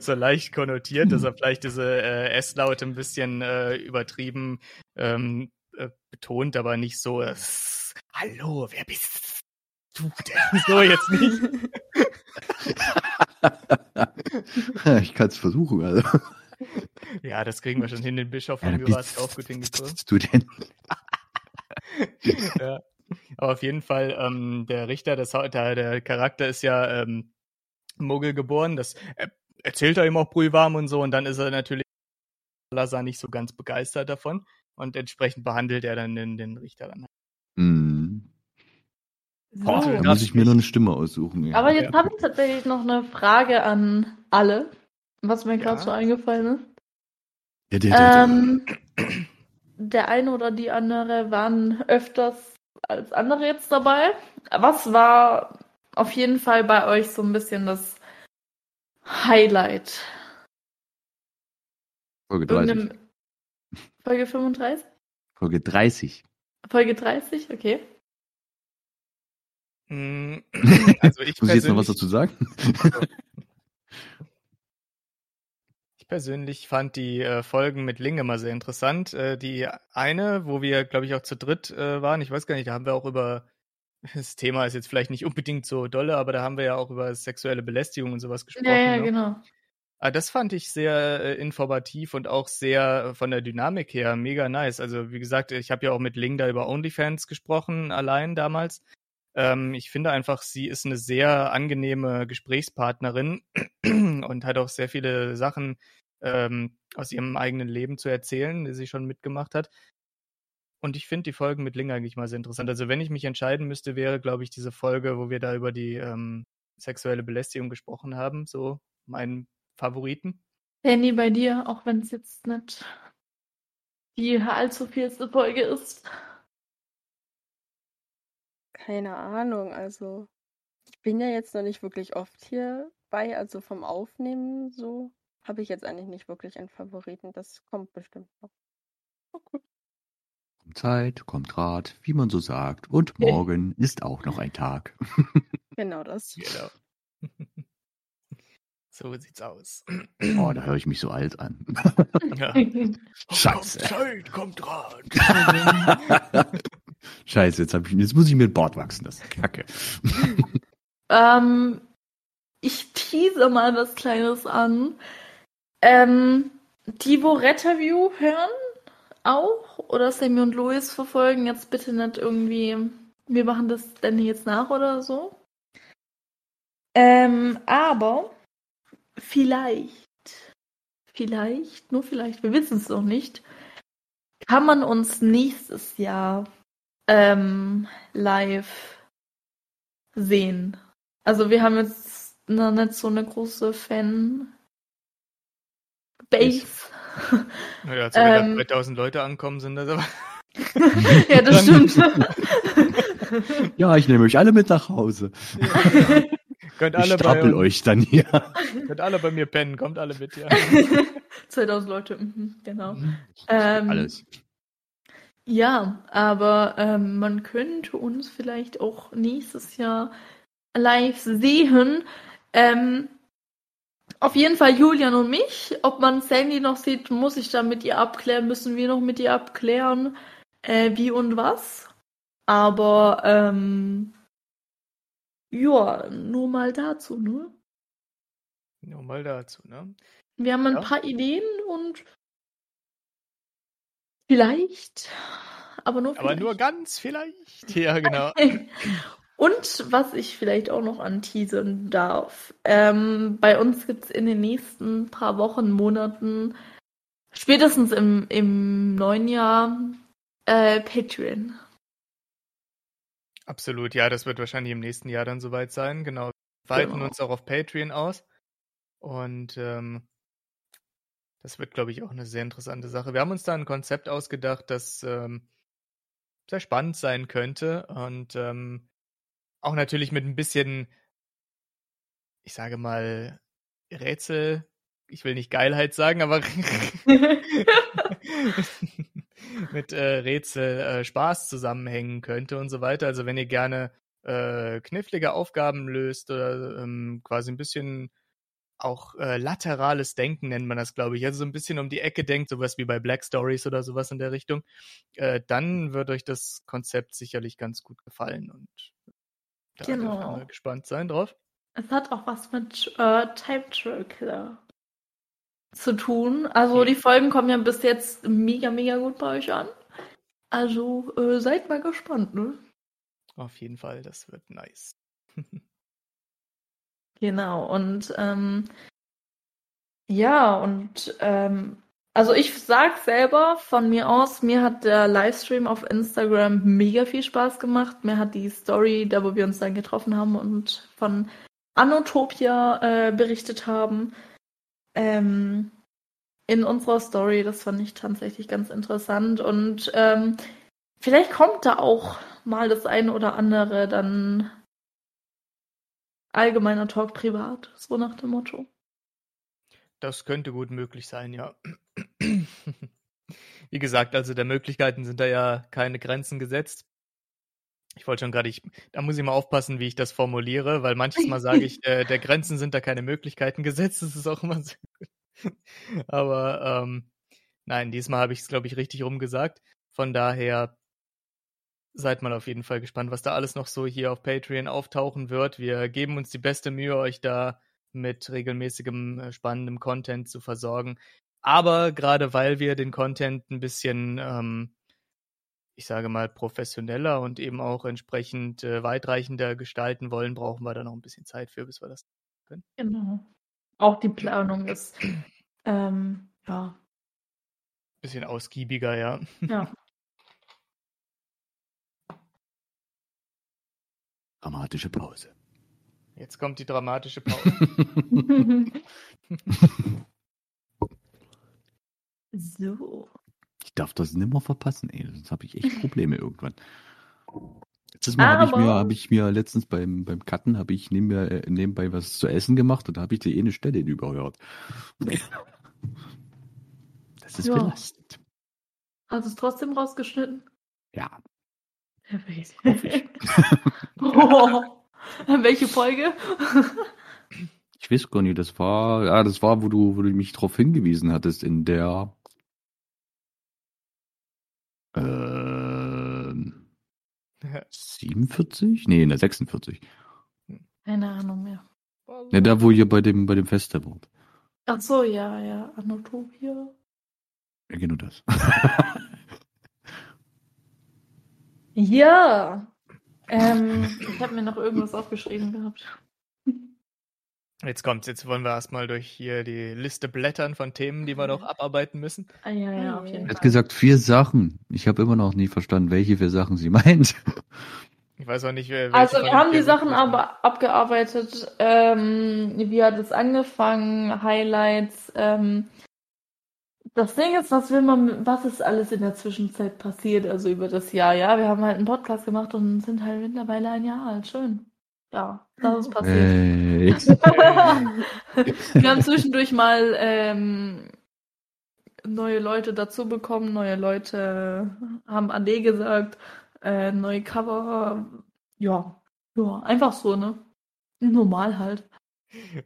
so leicht konnotiert, dass er vielleicht diese äh, S-Laute ein bisschen äh, übertrieben ähm, äh, betont, aber nicht so, äh, hallo, wer bist du? So jetzt nicht.
ich kann es versuchen. Also.
Ja, das kriegen wir schon hin. Den Bischof
Ja,
von auch gut
bist, du denn?
ja. Aber auf jeden Fall, ähm, der Richter, das, der, der Charakter ist ja ähm, Muggel geboren. Das äh, erzählt er ihm auch brühwarm und so. Und dann ist er natürlich Salazar nicht so ganz begeistert davon. Und entsprechend behandelt er dann den, den Richter dann.
Hm.
Boah,
So.
Muss ich mir noch eine Stimme aussuchen. Ja.
Aber jetzt
Ja.
habe ich tatsächlich noch eine Frage an alle, was mir gerade
Ja.
so eingefallen ist.
Ja, der, der, der,
Ähm, der eine oder die andere waren öfters als andere jetzt dabei. Was war auf jeden Fall bei euch so ein bisschen das Highlight?
Folge 30.
Irgendeinem- Folge 35?
Folge 30.
Folge 30? Okay.
Mm, Also ich
Muss ich jetzt noch was
persönlich,
dazu sagen?
ich persönlich fand die äh, Folgen mit Ling immer sehr interessant. Äh, die eine, wo wir, glaube ich, auch zu dritt äh, waren, ich weiß gar nicht, da haben wir auch über, das Thema ist jetzt vielleicht nicht unbedingt so dolle, aber da haben wir ja auch über sexuelle Belästigung und sowas gesprochen.
Ja, ja,
ne?
genau.
Ah, das fand ich sehr äh, informativ und auch sehr von der Dynamik her mega nice. Also wie gesagt, ich habe ja auch mit Ling da über OnlyFans gesprochen, allein damals. Ähm, ich finde einfach, sie ist eine sehr angenehme Gesprächspartnerin und hat auch sehr viele Sachen ähm, aus ihrem eigenen Leben zu erzählen, die sie schon mitgemacht hat. Und ich finde die Folgen mit Ling eigentlich mal sehr interessant. Also wenn ich mich entscheiden müsste, wäre, glaube ich, diese Folge, wo wir da über die ähm, sexuelle Belästigung gesprochen haben, so mein Favoriten.
Penny, bei dir, auch wenn es jetzt nicht die allzu vielste Folge ist.
Keine Ahnung, also ich bin ja jetzt noch nicht wirklich oft hier bei, also vom Aufnehmen so habe ich jetzt eigentlich nicht wirklich einen Favoriten. Das kommt bestimmt noch.
Kommt Zeit, kommt Rat, wie man so sagt. Und morgen ist auch noch ein Tag.
Genau das.
Genau. so sieht's aus.
Oh, da höre ich mich so alt an.
ja.
Scheiße.
Kommt Zeit, kommt Rat.
Scheiße, jetzt, ich, jetzt muss ich mir den Bart wachsen. Das ist Kacke.
Ähm, ich tease mal was Kleines an. Ähm, die, wo Retterview hören, auch? Oder Sammy und Louis verfolgen, jetzt bitte nicht irgendwie, wir machen das denn jetzt nach oder so. Ähm, aber vielleicht, vielleicht, nur vielleicht, wir wissen es noch nicht, kann man uns nächstes Jahr ähm, live sehen. Also wir haben jetzt noch nicht so eine große Fan Base.
Ja, also wenn
Ähm.
da 3000 Leute ankommen, sind das aber.
ja, das stimmt.
Ja, ich nehme euch alle mit nach Hause.
Könnt,
Ich
alle bei,
stapel euch dann hier.
könnt alle bei mir pennen, kommt alle mit, ja.
2000 Leute, mhm, genau. Ähm,
Alles.
Ja, aber ähm, man könnte uns vielleicht auch nächstes Jahr live sehen. Ähm, auf jeden Fall Julian und mich. Ob man Sandy noch sieht, muss ich dann mit ihr abklären, müssen wir noch mit ihr abklären, äh, wie und was. Aber ähm, ja, nur mal dazu, ne?
Nur mal dazu, ne?
Wir haben ein
Ja.
paar Ideen und vielleicht, aber nur
Aber
vielleicht.
nur ganz vielleicht. Ja, genau.
Und was ich vielleicht auch noch anteasern darf, ähm, bei uns gibt es in den nächsten paar Wochen, Monaten, spätestens im, im neuen Jahr, äh, Patreon.
Absolut, ja, das wird wahrscheinlich im nächsten Jahr dann soweit sein. Genau. Wir weiten
Genau.
uns auch auf Patreon aus. Und ähm, das wird, glaube ich, auch eine sehr interessante Sache. Wir haben uns da ein Konzept ausgedacht, das ähm, sehr spannend sein könnte. Und ähm, auch natürlich mit ein bisschen, ich sage mal, Rätsel. Ich will nicht Geilheit sagen, aber mit äh, Rätsel äh, Spaß zusammenhängen könnte und so weiter. Also wenn ihr gerne äh, knifflige Aufgaben löst oder ähm, quasi ein bisschen auch äh, laterales Denken nennt man das, glaube ich. Also so ein bisschen um die Ecke denkt, sowas wie bei Black Stories oder sowas in der Richtung, äh, dann wird euch das Konzept sicherlich ganz gut gefallen und da dürft ihr
Genau.
mal gespannt sein drauf.
Es hat auch was mit äh, Time Traveler zu tun. Also die Folgen kommen ja bis jetzt mega, mega gut bei euch an. Also äh, seid mal gespannt, ne?
Auf jeden Fall, das wird nice.
Genau, und ähm, ja, und ähm, also ich sag selber von mir aus, mir hat der Livestream auf Instagram mega viel Spaß gemacht. Mir hat die Story, da wo wir uns dann getroffen haben und von Anotopia äh, berichtet haben, ähm, in unserer Story, das fand ich tatsächlich ganz interessant. Und ähm, vielleicht kommt da auch mal das eine oder andere dann allgemeiner Talk privat, so nach dem Motto.
Das könnte gut möglich sein, ja. Wie gesagt, also der Möglichkeiten sind da ja keine Grenzen gesetzt. Ich wollte schon gerade, da muss ich mal aufpassen, wie ich das formuliere, weil manches Mal sage ich, äh, der Grenzen sind da keine Möglichkeiten gesetzt. Das ist auch immer gut. Aber ähm, nein, diesmal habe ich es, glaube ich, richtig rumgesagt. Von daher seid mal auf jeden Fall gespannt, was da alles noch so hier auf Patreon auftauchen wird. Wir geben uns die beste Mühe, euch da mit regelmäßigem, äh, spannendem Content zu versorgen. Aber gerade weil wir den Content ein bisschen, ähm, ich sage mal, professioneller und eben auch entsprechend äh, weitreichender gestalten wollen, brauchen wir da noch ein bisschen Zeit für, bis wir das können.
Genau. Auch die Planung ist, ähm, ja,
Bisschen ausgiebiger, ja.
ja.
Dramatische Pause.
Jetzt kommt die dramatische Pause.
so.
Ich darf das nimmer verpassen, ey. Sonst habe ich echt Probleme irgendwann. Letztes Mal habe ich mir, habe ich mir letztens beim, beim Cutten, habe ich nebenbei, äh, nebenbei was zu essen gemacht und da habe ich die eine Stelle überhört. Das ist
Ja.
belastend.
Hast du es trotzdem rausgeschnitten?
Ja.
Perfekt. oh. Welche Folge?
Ich weiß gar nicht, das war, ja, das war, wo du, wo du mich darauf hingewiesen hattest, in der ähm, 47? Nee, in der 46.
Keine Ahnung mehr.
Ja, da, wo ihr bei dem, bei dem Feste wart.
Ach so, ja, ja. Anotopia.
Ja, genau das.
Ja. Ähm, ich habe mir noch irgendwas aufgeschrieben gehabt.
Jetzt kommt's, jetzt wollen wir erstmal durch hier die Liste blättern von Themen, die wir noch abarbeiten müssen.
Ah, ja, ja, auf
Er
jeden
Er hat gesagt, vier Sachen. Ich habe immer noch nie verstanden, welche vier Sachen sie meint.
Ich weiß auch nicht, wer. welche
Also wir haben die Sachen
Sachen-
aber abgearbeitet. Ähm, wie hat es angefangen? Highlights. Ähm, das Ding ist, was will man, was ist alles in der Zwischenzeit passiert, also über das Jahr? Ja, wir haben halt einen Podcast gemacht und sind halt mittlerweile ein Jahr alt. Schön. Ja, das ist passiert.
Äh,
wir haben zwischendurch mal ähm, neue Leute dazu bekommen, neue Leute haben Ade gesagt, äh, neue Cover. Ja, ja, einfach so, ne? Normal halt.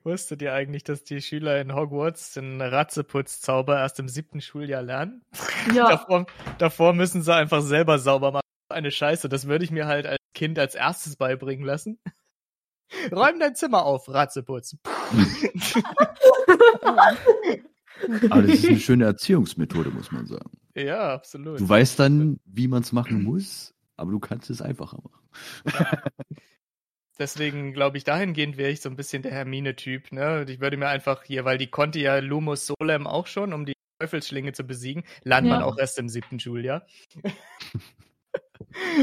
Wusstet ihr eigentlich, dass die Schüler in Hogwarts den Ratzeputzzauber erst im siebten Schuljahr lernen?
Ja.
davor, davor müssen sie einfach selber sauber machen, eine Scheiße. Das würde ich mir halt als Kind als erstes beibringen lassen. Räum dein Zimmer auf, Ratzeputz.
Aber das ist eine schöne Erziehungsmethode, muss man sagen.
Ja, absolut.
Du weißt dann, wie man es machen muss, aber du kannst es einfacher machen.
Deswegen glaube ich, dahingehend wäre ich so ein bisschen der Hermine-Typ. Ne? Ich würde mir einfach hier, weil die konnte ja Lumus Solem auch schon, um die Teufelsschlinge zu besiegen, lernt
Ja.
man auch erst im siebten Schuljahr.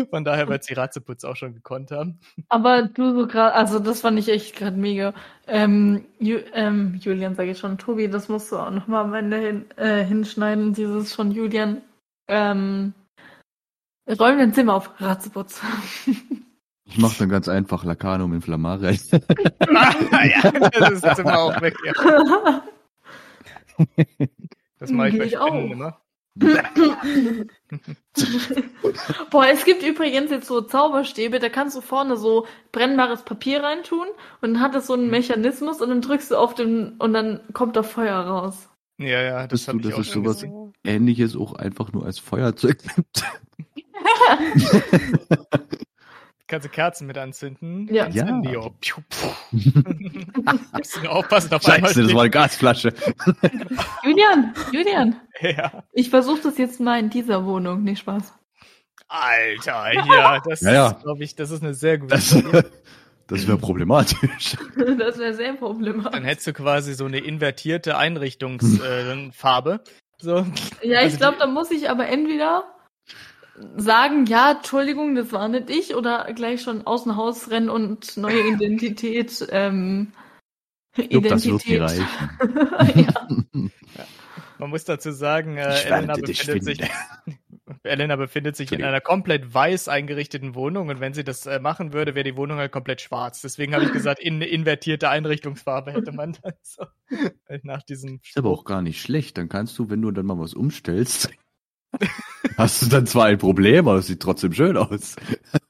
Von daher wird sie Ratzeputz auch schon gekonnt haben.
Aber du so gerade, also das fand ich echt gerade mega. Ähm, Ju ähm, Julian sage ich schon, Tobi, das musst du auch nochmal am Ende hin, äh, hinschneiden, dieses von Julian. Ähm, räum dein Zimmer auf, Ratzeputz.
Ich mache dann ganz einfach Lacanum Inflammare.
ja, das ist jetzt immer auch weg. Ja. Das mache ich
Geh
bei Spinnen
auch.
immer.
Boah, es gibt übrigens jetzt so Zauberstäbe, da kannst du vorne so brennbares Papier reintun und dann hat es so einen Mechanismus und dann drückst du auf den und dann kommt da Feuer raus.
Ja, ja, das habe ich
das
auch
ist
schon
sowas
gesehen.
ähnliches auch einfach nur als Feuerzeug gibt.
Kannst du Kerzen mit anzünden?
Ja.
Incendio. Piu, puh. Musst du nur aufpassen, auf einmal
Scheiße, das war eine Gasflasche.
Julian, Julian,
Ja.
ich versuche das jetzt mal in dieser Wohnung, nicht Spaß.
Alter, ja, das
Ja, ja.
ist, glaube ich, das ist eine sehr gute
Das, das wäre problematisch.
Das wäre sehr problematisch.
Dann hättest du quasi so eine invertierte Einrichtungsfarbe. Äh, so.
Ja,
Also
ich glaube, da muss ich aber entweder sagen, ja, Entschuldigung, das war nicht ich, oder gleich schon aus dem Haus rennen und neue Identität. Ähm,
Ich glaube, das wird mir
Identität.
reichen.
ja.
Man muss dazu sagen, äh, Elena, befindet sich. Elena befindet sich in einer komplett weiß eingerichteten Wohnung und wenn sie das äh, machen würde, wäre die Wohnung halt komplett schwarz. Deswegen habe ich gesagt, in eine invertierte Einrichtungsfarbe hätte man dann so. Nach diesem
Ist aber auch gar nicht schlecht. Dann kannst du, wenn du dann mal was umstellst, hast du dann zwar ein Problem, aber es sieht trotzdem schön aus.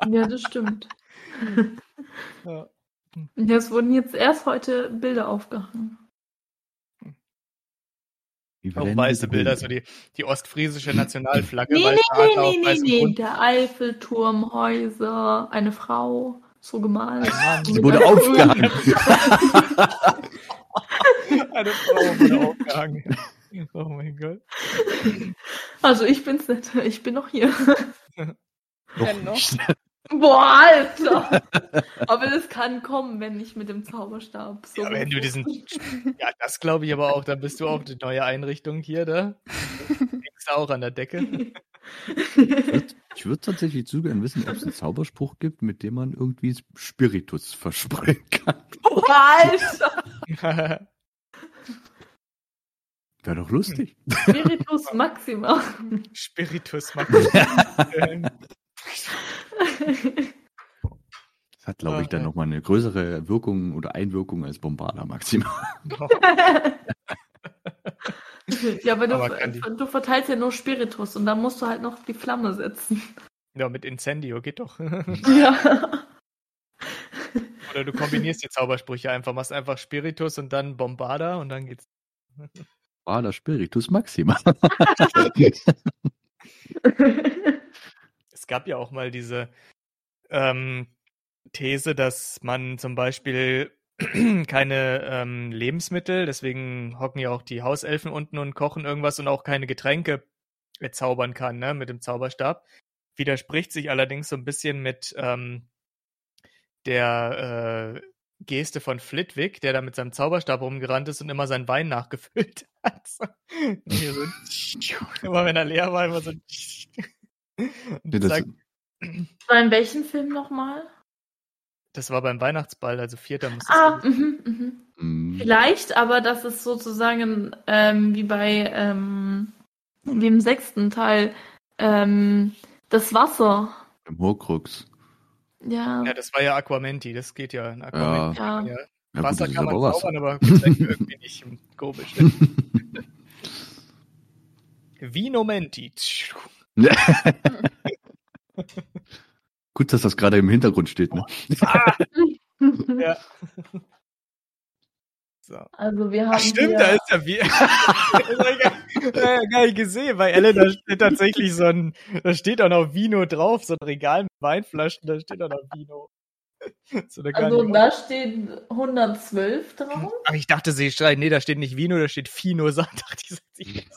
ja, das stimmt.
Ja.
Ja, es wurden jetzt erst heute Bilder aufgehangen.
Die
Auch weiße. Bilder, so die, die ostfriesische Nationalflagge.
Nee, nee, nee, nee, nee.
Grund.
Der Eiffelturm, Häuser, eine Frau, so gemalt.
Ein Mann.
Sie wurde aufgehangen.
Eine Frau wurde aufgehangen. Oh mein Gott.
Also ich bin's nicht. Ich bin noch hier.
Wenn noch.
Boah, Alter! Aber das kann kommen, wenn ich mit dem Zauberstab so.
Ja, wenn du diesen. Ja, das glaube ich aber auch. Dann bist du auch die neue Einrichtung hier, da. Hängst du auch an der Decke.
Ich würde tatsächlich zu gern wissen, ob es einen Zauberspruch gibt, mit dem man irgendwie Spiritus versprechen kann.
Boah, Alter!
Wäre doch lustig.
Spiritus Maxima.
Spiritus Max.
Das hat, glaube ich, dann nochmal eine größere Wirkung oder Einwirkung als Bombarda Maxima.
ja, aber du,
Aber die-
du verteilst ja nur Spiritus und dann musst du halt noch die Flamme setzen.
ja, mit Incendio geht doch.
Ja.
Oder du kombinierst die Zaubersprüche einfach, machst einfach Spiritus und dann Bombarda und dann geht's.
Bombarda Spiritus Maxima.
Es gab ja auch mal diese ähm, These, dass man zum Beispiel keine ähm, Lebensmittel, deswegen hocken ja auch die Hauselfen unten und kochen irgendwas und auch keine Getränke zaubern kann, ne, mit dem Zauberstab. Widerspricht sich allerdings so ein bisschen mit ähm, der äh, Geste von Flitwick, der da mit seinem Zauberstab rumgerannt ist und immer seinen Wein nachgefüllt hat. So. Immer wenn er leer war, immer so.
Nee, das,
War in welchem Film nochmal?
Das war beim Weihnachtsball, also vierter muss das
Ah,
gewesen
mhm, mhm.
mm,
Vielleicht, aber das ist sozusagen ähm, wie bei ähm, wie im sechsten Teil ähm, das Wasser.
im Horcrux.
Ja.
Ja, das war ja Aquamenti, das geht ja in Aquamenti.
Ja.
Ja.
Ja,
Wasser
gut,
kann man
aber
zaubern, aber Getränke irgendwie nicht. Komisch. Vinomenti.
Gut, dass das gerade im Hintergrund steht. Ne?
Ja. So.
Also wir haben
Ach stimmt,
hier,
da ist ja wie. das hab ich gar, gar, nicht gesehen. Bei Ellen, da steht tatsächlich so ein, da steht auch noch Vino drauf, so ein Regal mit Weinflaschen, da steht auch noch Vino. So
also da steht 112 drauf.
Ach, ich dachte, sie schreiben, nee, da steht nicht Vino, da steht Fino. So, dachte ich.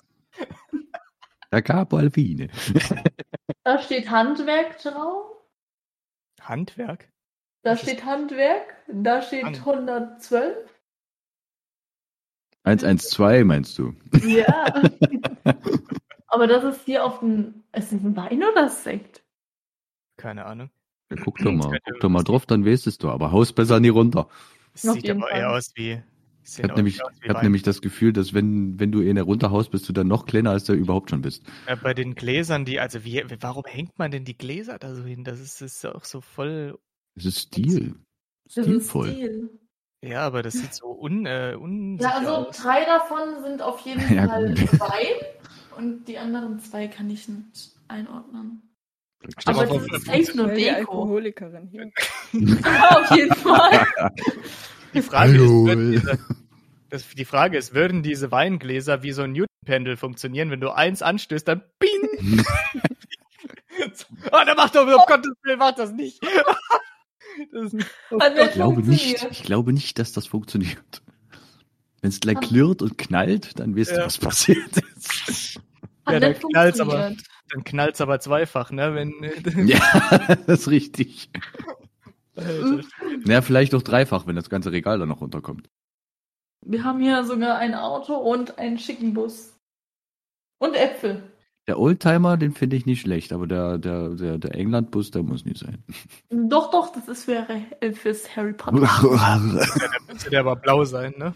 Da Capo Alpine.
Da steht Handwerk drauf.
Handwerk?
Da
Was
steht Handwerk. Da steht
Hand-
112.
112 meinst du?
Ja. Aber das ist hier auf dem. Ist das ein Wein oder Sekt?
Keine Ahnung.
Ja, guck doch mal, guck doch mal drauf, dann weißt es du. Aber haus besser nie runter.
Auf
sieht aber
Fall.
eher aus wie.
Ich habe nämlich, ich hab nämlich das Gefühl, dass wenn, wenn du eine runterhaust, bist du dann noch kleiner, als du überhaupt schon bist.
Ja, bei den Gläsern, die, also wie, warum hängt man denn die Gläser da so hin? Das ist, das ist ja auch so voll.
Es ist Stil.
Das ist
Stilvoll.
Stil.
Ja, aber das sieht so un, äh, unsicher
Ja, also
aus.
drei davon sind auf jeden
Ja,
Fall
gut.
Wein und die anderen zwei kann ich nicht einordnen.
Stell mal
Aber
vor,
das ist echt nur
Voll die
Deko.
Alkoholikerin hier.
Ja, auf jeden Fall.
Die Frage, ist,
Hallo.
würden diese, das, die Frage ist, würden diese Weingläser wie so ein Newton-Pendel funktionieren, wenn du eins anstößt, dann ping! oh, der macht doch, um Gottes Willen, macht das nicht! das ist,
Hat
Ich glaube nicht, ich glaube nicht, dass das funktioniert. Wenn es gleich klirrt und knallt, dann weißt du,
Ja.
was passiert ist.
Hat
Ja, dann
nicht
knallt's aber.
funktioniert.
Dann knallt's aber zweifach, ne? Wenn,
Ja, das ist richtig.
Alter.
Ja, vielleicht auch dreifach, wenn das ganze Regal dann noch runterkommt.
Wir haben hier sogar ein Auto und einen schicken Bus. Und Äpfel.
Der Oldtimer, den finde ich nicht schlecht, aber der, der, der, der England-Bus, der muss nicht sein.
Doch, doch, das ist für, äh, fürs Harry Potter.
ja,
Müsste der aber blau sein, ne?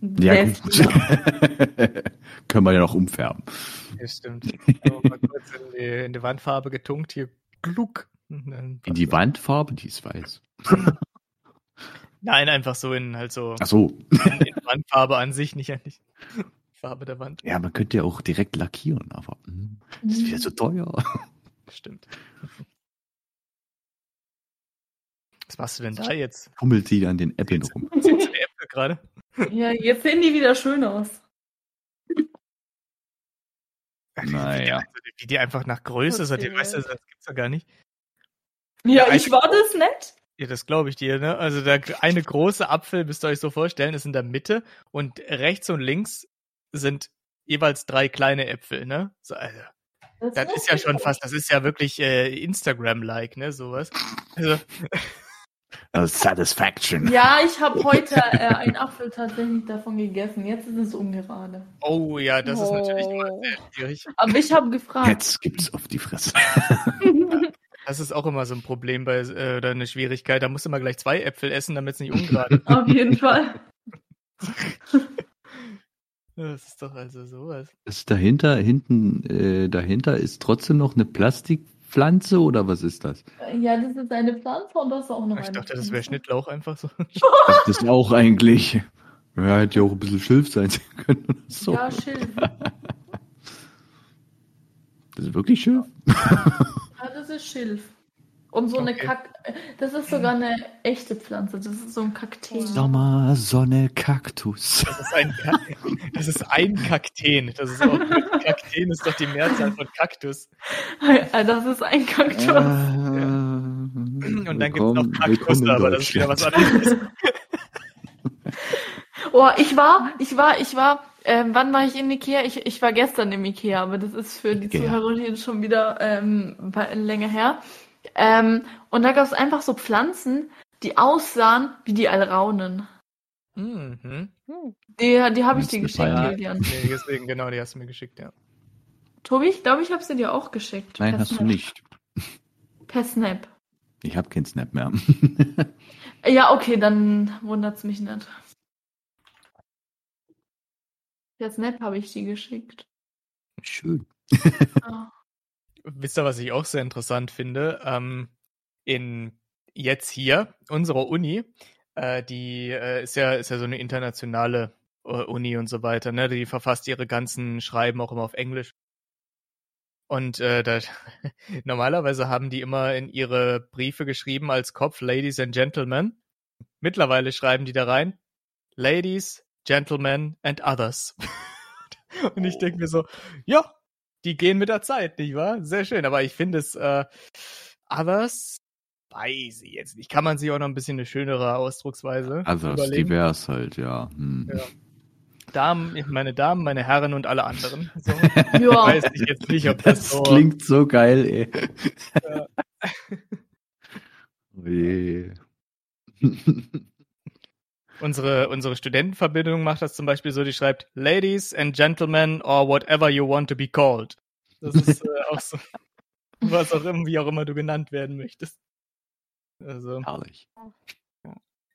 Best.
gut. Können wir ja noch umfärben.
Ja, stimmt. Aber mal kurz in die, in die Wandfarbe getunkt, hier Gluck.
In die Wandfarbe, die ist weiß.
Nein, einfach so in halt so
Ach so.
in, in Wandfarbe an sich, nicht die Farbe der Wand.
Ja, man könnte ja auch direkt lackieren, aber hm, das ist wieder so teuer.
Stimmt. Was machst du denn da jetzt?
Fummelt sie an den Äpfeln rum.
Sind die Äpfel gerade?
Ja, jetzt sehen die wieder schön aus.
Naja.
Wie die einfach nach Größe sortiert,
Okay.
weißt du, das gibt's ja gar nicht.
Ja,
Ja,
ich war das nett.
Ja, das glaube ich dir, ne? Also der eine große Apfel, müsst ihr euch so vorstellen, ist in der Mitte und rechts und links sind jeweils drei kleine Äpfel, ne? So, also, das ist ja schon fast, das ist ja wirklich äh, Instagram-like, ne? Sowas. Also,
Uh, Satisfaction.
Ja, ich habe heute äh, einen Apfel tatsächlich davon gegessen. Jetzt ist es ungerade.
oh ja, das ist natürlich immer
Oh.
sehr schwierig.
Aber ich habe gefragt.
Jetzt gibt's auf die Fresse.
Das ist auch immer so ein Problem bei äh, oder eine Schwierigkeit. Da musst du immer gleich zwei Äpfel essen, damit es nicht ungerade ist.
Auf jeden Fall.
Das ist doch also sowas.
Das dahinter, hinten, äh, dahinter ist trotzdem noch eine Plastikpflanze oder was ist das?
Ja, das ist eine Pflanze und das ist auch noch
Ich
eine
dachte, das wäre. Schnittlauch einfach so.
Das ist auch eigentlich. Ja, hätte ja auch ein bisschen Schilf sein können. So.
Ja, Schilf.
Das ist wirklich Schilf?
Ja, das ist Schilf. Und so eine
Okay.
Kack. Das ist sogar eine echte Pflanze. Das ist so ein Kakteen.
Sommer, Sonne, Kaktus.
Das ist ein, Ka das ist ein Kakteen. Das ist auch Kakteen ist doch die Mehrzahl von Kaktus.
Das ist ein Kaktus.
Und
Und dann gibt es noch Kaktus, aber das ist wieder was anderes.
Oh, ich war, ich war, ich war, ähm, wann war ich in Ikea? Ich, ich war gestern im Ikea, aber das ist für die
Ikea.
Zuhörerinnen schon wieder ähm, länger her. Ähm, und da gab es einfach so Pflanzen, die aussahen wie die Alraunen.
Mhm.
Die, die habe ich dir geschickt. Julian.
Nee, deswegen, genau, die hast du mir geschickt, ja.
Tobi, ich glaube, ich habe sie dir auch geschickt.
Nein,
Per
hast du
Snap.
nicht.
Per Snap.
Ich habe keinen Snap mehr.
Ja, okay, dann wundert's mich nicht. Per Snap habe ich die geschickt.
Schön.
Ah.
Wisst ihr, was ich auch sehr interessant finde? Ähm, in jetzt hier, unserer Uni, äh, die äh, ist ja ist ja so eine internationale äh, Uni und so weiter, ne? Die verfasst ihre ganzen Schreiben auch immer auf Englisch. Und äh, da, normalerweise haben die immer in ihre Briefe geschrieben als Kopf Ladies and Gentlemen. Mittlerweile schreiben die da rein Ladies, Gentlemen and Others. und ich denke mir so, ja, die gehen mit der Zeit, nicht wahr? Sehr schön. Aber ich finde es, äh, Others, weiß ich jetzt nicht. Kann man sich auch noch ein bisschen eine schönere Ausdrucksweise
Others,
überlegen.
divers halt, ja. Hm.
Ja. Damen, meine Damen, meine Herren und alle anderen. So.
Ja.
Weiß ich jetzt nicht, ob das,
Das
so.
klingt so geil, ey.
Ja.
Oh je.
Unsere, unsere Studentenverbindung macht das zum Beispiel so, die schreibt Ladies and Gentlemen or whatever you want to be called. Das ist äh, auch so, was auch immer, wie auch immer du genannt werden möchtest. Also,
Herrlich.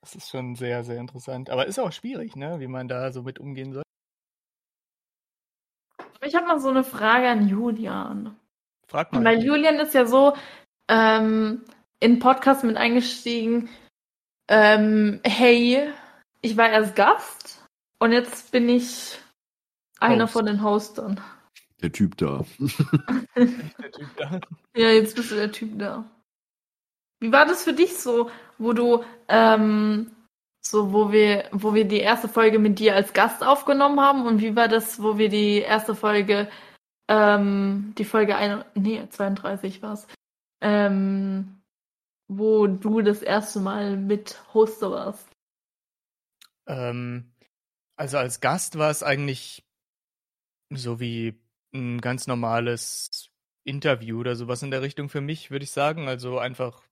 das ist schon sehr, sehr interessant. Aber ist auch schwierig, ne, wie man da so mit umgehen soll.
Ich habe mal so eine Frage an Julian.
Frag mal.
Weil Julian ist ja so ähm, in Podcast mit eingestiegen. Ähm, hey, ich war erst Gast und jetzt bin ich einer
Host.
von den Hostern.
Der Typ da.
Der Typ da.
Ja, jetzt bist du der Typ da. Wie war das für dich so, wo du ähm, so, wo wir, wo wir die erste Folge mit dir als Gast aufgenommen haben und wie war das, wo wir die erste Folge, ähm, die Folge ein, nee, 32 war's, ähm, wo du das erste Mal mit Hoster warst.
Ähm, also als Gast war es eigentlich so wie ein ganz normales Interview oder sowas in der Richtung für mich, würde ich sagen. Also einfach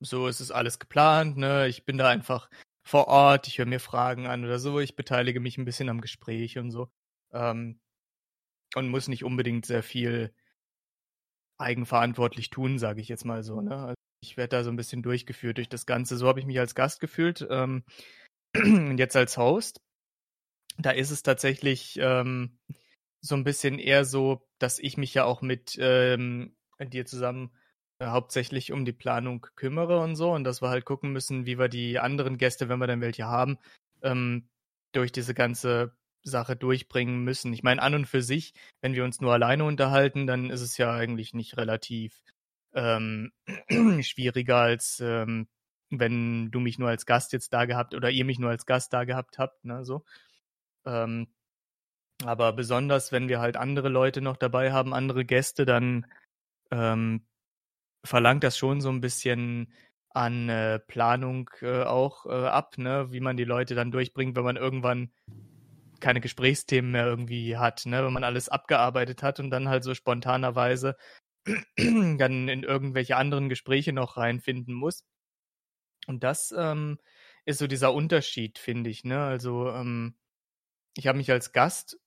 so ist es alles geplant, ne? Ich bin da einfach vor Ort, ich höre mir Fragen an oder so, ich beteilige mich ein bisschen am Gespräch und so. Ähm, und muss nicht unbedingt sehr viel eigenverantwortlich tun, sage ich jetzt mal so, ne? Also ich werde da so ein bisschen durchgeführt durch das Ganze. So habe ich mich als Gast gefühlt. Ähm, jetzt als Host, da ist es tatsächlich ähm, so ein bisschen eher so, dass ich mich ja auch mit ähm, dir zusammen äh, hauptsächlich um die Planung kümmere und so und dass wir halt gucken müssen, wie wir die anderen Gäste, wenn wir dann welche haben, ähm, durch diese ganze Sache durchbringen müssen. Ich meine, an und für sich, wenn wir uns nur alleine unterhalten, dann ist es ja eigentlich nicht relativ ähm, schwieriger als ähm, wenn du mich nur als Gast jetzt da gehabt oder ihr mich nur als Gast da gehabt habt, ne, so. Ähm, aber besonders, wenn wir halt andere Leute noch dabei haben, andere Gäste, dann ähm, verlangt das schon so ein bisschen an äh, Planung äh, auch äh, ab, ne, wie man die Leute dann durchbringt, wenn man irgendwann keine Gesprächsthemen mehr irgendwie hat, ne, wenn man alles abgearbeitet hat und dann halt so spontanerweise dann in irgendwelche anderen Gespräche noch reinfinden muss. Und das ähm, ist so dieser Unterschied, finde ich. Ne? Also ähm, ich habe mich als Gast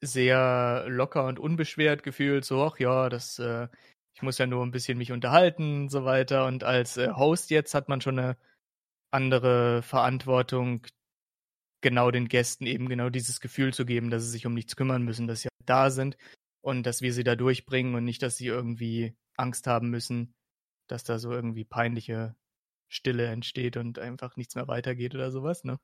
sehr locker und unbeschwert gefühlt, so, ach ja, das, äh, ich muss ja nur ein bisschen mich unterhalten und so weiter. Und als äh, Host jetzt hat man schon eine andere Verantwortung, genau den Gästen eben genau dieses Gefühl zu geben, dass sie sich um nichts kümmern müssen, dass sie da sind und dass wir sie da durchbringen und nicht, dass sie irgendwie Angst haben müssen, dass da so irgendwie peinliche Stille entsteht und einfach nichts mehr weitergeht oder sowas, ne?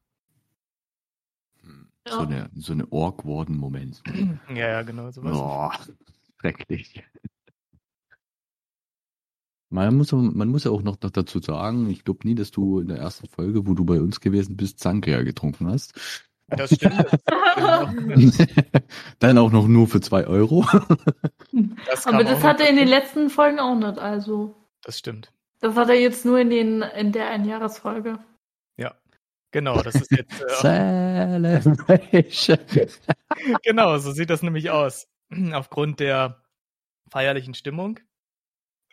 So eine, so eine awkwarden Moment.
Ja, ja, genau, sowas.
Oh, schrecklich. Man muss, auch- man muss ja auch noch dazu sagen, ich glaube nie, dass du in der ersten Folge, wo du bei uns gewesen bist, Zankrea getrunken hast.
Das stimmt.
Dann auch noch nur für zwei Euro.
das
Aber das hat er in den letzten Folgen auch nicht, also.
Das stimmt.
Das hat er jetzt nur in, den, in der Einjahresfolge.
Genau, das ist jetzt. Äh,
Celebration.
genau, so sieht das nämlich aus. Aufgrund der feierlichen Stimmung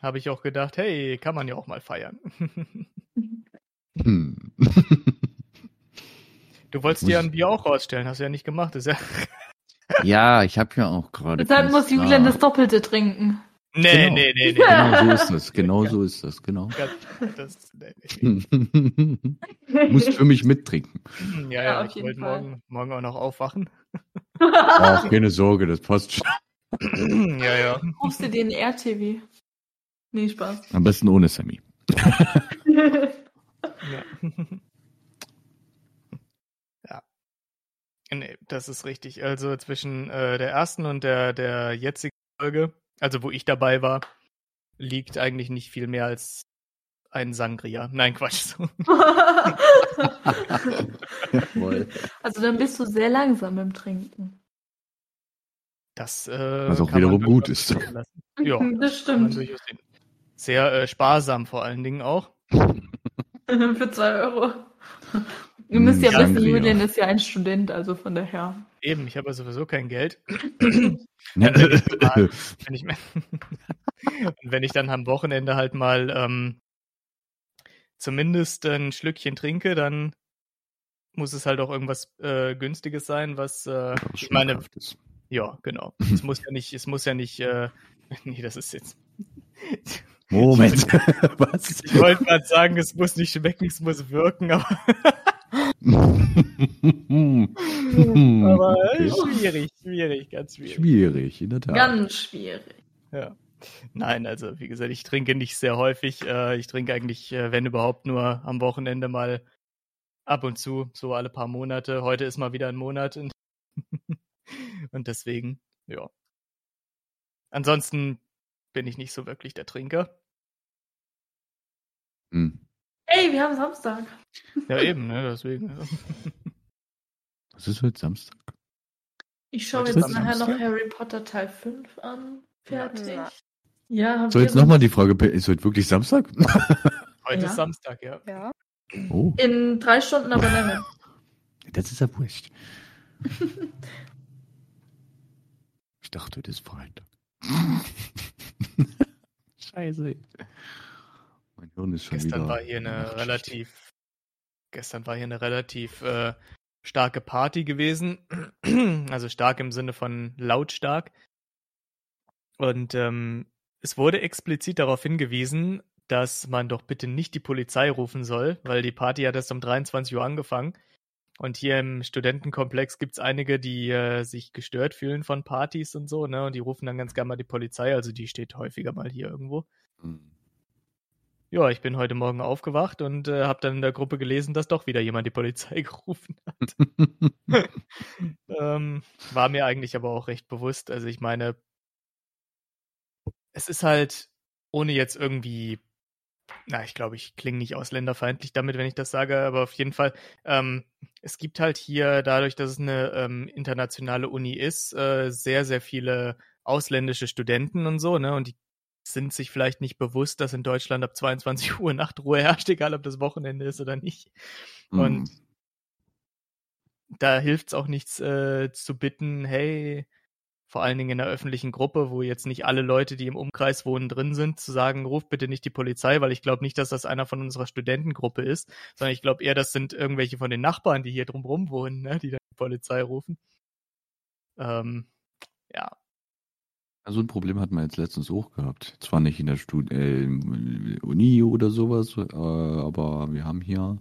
habe ich auch gedacht, hey, kann man ja auch mal feiern.
Hm.
Du wolltest dir ein Bier auch rausstellen, hast du ja nicht gemacht. Das ist ja.
Ja, ich habe ja auch gerade.
Deshalb muss Julian
da.
das Doppelte trinken.
Nee,
Genau.
nee, nee, nee.
Genau so ist das. Genau so ist das. Genau.
Das, nee, nee.
Musst für mich mittrinken.
Ja,
Ja,
ja,
auf
ich wollte morgen, morgen auch noch aufwachen.
Ach, keine Sorge, das passt schon.
ja, ja.
Rufst du den RTW? Nee, Spaß.
Am besten ohne Sammy.
Ja. ja. Nee, das ist richtig. Also zwischen äh, der ersten und der, der jetzigen Folge, also wo ich dabei war, liegt eigentlich nicht viel mehr als ein Sangria. Nein, Quatsch.
also dann bist du sehr langsam im Trinken.
Das, äh,
Was auch wiederum gut ist.
Ja,
das stimmt.
Sehr äh, sparsam vor allen Dingen auch.
Für zwei Euro. Ihr müsst ja wissen, Julian ist ja ein Student, also von daher.
Eben, ich habe ja sowieso kein Geld. wenn, ich mal, wenn, ich, wenn ich dann am Wochenende halt mal ähm, zumindest ein Schlückchen trinke, dann muss es halt auch irgendwas äh, günstiges sein, was äh, ich meine. Ist. Ja, genau. es muss ja nicht, es muss ja nicht, äh, nee, das ist jetzt.
Moment.
was? Ich wollte gerade sagen, es muss nicht schmecken, es muss wirken, aber. Aber okay. schwierig, schwierig, ganz schwierig.
Schwierig, in der Tat.
Ganz schwierig.
Ja. Nein, also wie gesagt, ich trinke nicht sehr häufig. Äh, ich trinke eigentlich, äh, wenn überhaupt, nur am Wochenende mal ab und zu, so alle paar Monate. Heute ist mal wieder ein Monat. Und, und deswegen, ja. Ansonsten bin ich nicht so wirklich der Trinker.
Hm. Ey, wir haben Samstag.
Ja, eben, ne, deswegen.
Was ist heute Samstag?
Ich schaue jetzt nachher noch Harry Potter Teil 5 an. Fertig. Ja,
ja so, jetzt nochmal die Frage: Ist heute wirklich Samstag?
Heute ja. ist Samstag, ja.
ja.
Oh. In drei Stunden aber länger.
Das ist ja wurscht. ich dachte, heute ist Freitag. Scheiße. Mein Hirn ist schon
gestern
wieder.
War hier eine relativ, gestern war hier eine relativ äh, starke Party gewesen. also stark im Sinne von lautstark. Und ähm, es wurde explizit darauf hingewiesen, dass man doch bitte nicht die Polizei rufen soll, weil die Party hat erst um 23 Uhr angefangen. Und hier im Studentenkomplex gibt es einige, die äh, sich gestört fühlen von Partys und so, ne? Und die rufen dann ganz gerne mal die Polizei, also die steht häufiger mal hier irgendwo. Mhm. Ja, ich bin heute Morgen aufgewacht und äh, habe dann in der Gruppe gelesen, dass doch wieder jemand die Polizei gerufen hat. ähm, war mir eigentlich aber auch recht bewusst. Also ich meine, es ist halt, ohne jetzt irgendwie, na, ich glaube, ich klinge nicht ausländerfeindlich damit, wenn ich das sage, aber auf jeden Fall, ähm, es gibt halt hier, dadurch, dass es eine ähm, internationale Uni ist, äh, sehr, sehr viele ausländische Studenten und so, ne? Und die sind sich vielleicht nicht bewusst, dass in Deutschland ab 22 Uhr Nachtruhe herrscht, egal ob das Wochenende ist oder nicht. Mhm. Und da hilft es auch nichts äh, zu bitten, hey, vor allen Dingen in der öffentlichen Gruppe, wo jetzt nicht alle Leute, die im Umkreis wohnen, drin sind, zu sagen, ruft bitte nicht die Polizei, weil ich glaube nicht, dass das einer von unserer Studentengruppe ist, sondern ich glaube eher, das sind irgendwelche von den Nachbarn, die hier drumherum wohnen, ne, die dann die Polizei rufen. Ähm, ja.
Also ein Problem hatten wir jetzt letztens auch gehabt. Zwar nicht in der Stud äh, Uni oder sowas, äh, aber wir haben hier,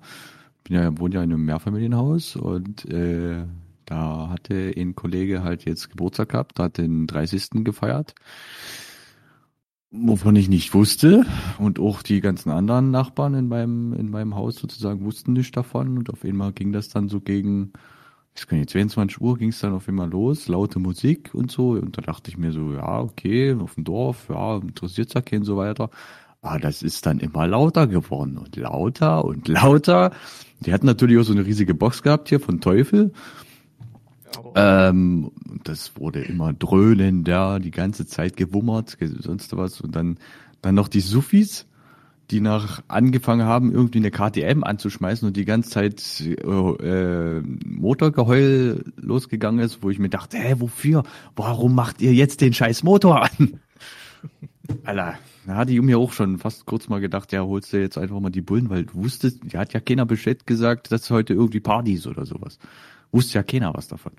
bin ja, wohne ja in einem Mehrfamilienhaus und äh, da hatte ein Kollege halt jetzt Geburtstag gehabt, hat den 30. gefeiert. Wovon ich nicht wusste. Und auch die ganzen anderen Nachbarn in meinem, in meinem Haus sozusagen wussten nicht davon. Und auf einmal ging das dann so gegen, ich kann nicht, 22 Uhr ging es dann auf einmal los, laute Musik und so. Und da dachte ich mir so, ja, okay, auf dem Dorf, ja, interessiert ja keinen so weiter. Aber das ist dann immer lauter geworden und lauter und lauter. Die hatten natürlich auch so eine riesige Box gehabt hier von Teufel. Ähm, das wurde immer dröhnender, die ganze Zeit gewummert, sonst was. Und dann, dann noch die Suffis, die nach angefangen haben, irgendwie eine KTM anzuschmeißen und die ganze Zeit äh, Motorgeheul losgegangen ist, wo ich mir dachte, hä, wofür? Warum macht ihr jetzt den scheiß Motor an? Alter, da hatte ich mir auch schon fast kurz mal gedacht, ja, holst du jetzt einfach mal die Bullen, weil du wusstest, ja hat ja keiner Bescheid gesagt, dass heute irgendwie Partys oder sowas. Wusste ja keiner was davon.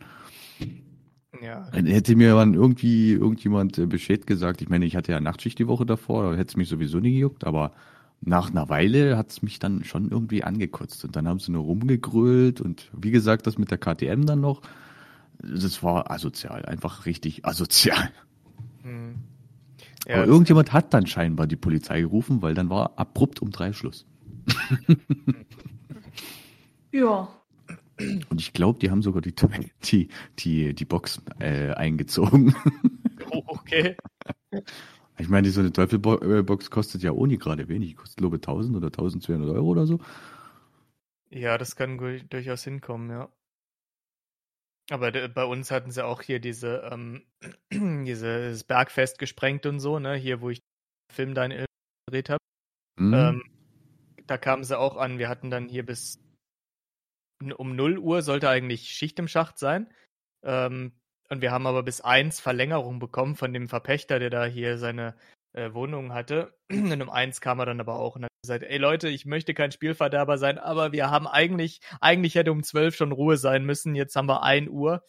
Ja. Hätte mir dann irgendwie irgendjemand äh, Bescheid gesagt, ich meine, ich hatte ja Nachtschicht die Woche davor, da hätte es mich sowieso nie gejuckt, aber nach einer Weile hat es mich dann schon irgendwie angekotzt. Und dann haben sie nur rumgegrölt und wie gesagt, das mit der KTM dann noch, das war asozial, einfach richtig asozial. Hm. Ja, aber irgendjemand hat dann scheinbar die Polizei gerufen, weil dann war abrupt um drei Schluss.
ja.
Und ich glaube, die haben sogar die, die, die, die Box äh, eingezogen.
Oh, okay.
Ich meine, so eine Teufelbox kostet ja ohne gerade wenig. Kostet, glaube ich, 1000 oder 1200 Euro oder so.
Ja, das kann durchaus hinkommen, ja. Aber bei uns hatten sie auch hier diese, ähm, dieses Bergfest gesprengt und so, ne? Hier, wo ich den Film da gedreht habe. Mhm. Ähm, da kamen sie auch an. Wir hatten dann hier bis um 0 Uhr sollte eigentlich Schicht im Schacht sein. Ähm, und wir haben aber bis 1 Verlängerung bekommen von dem Verpächter, der da hier seine äh, Wohnung hatte. Und um 1 kam er dann aber auch und hat gesagt, ey Leute, ich möchte kein Spielverderber sein, aber wir haben eigentlich, eigentlich hätte um 12 schon Ruhe sein müssen. Jetzt haben wir 1 Uhr.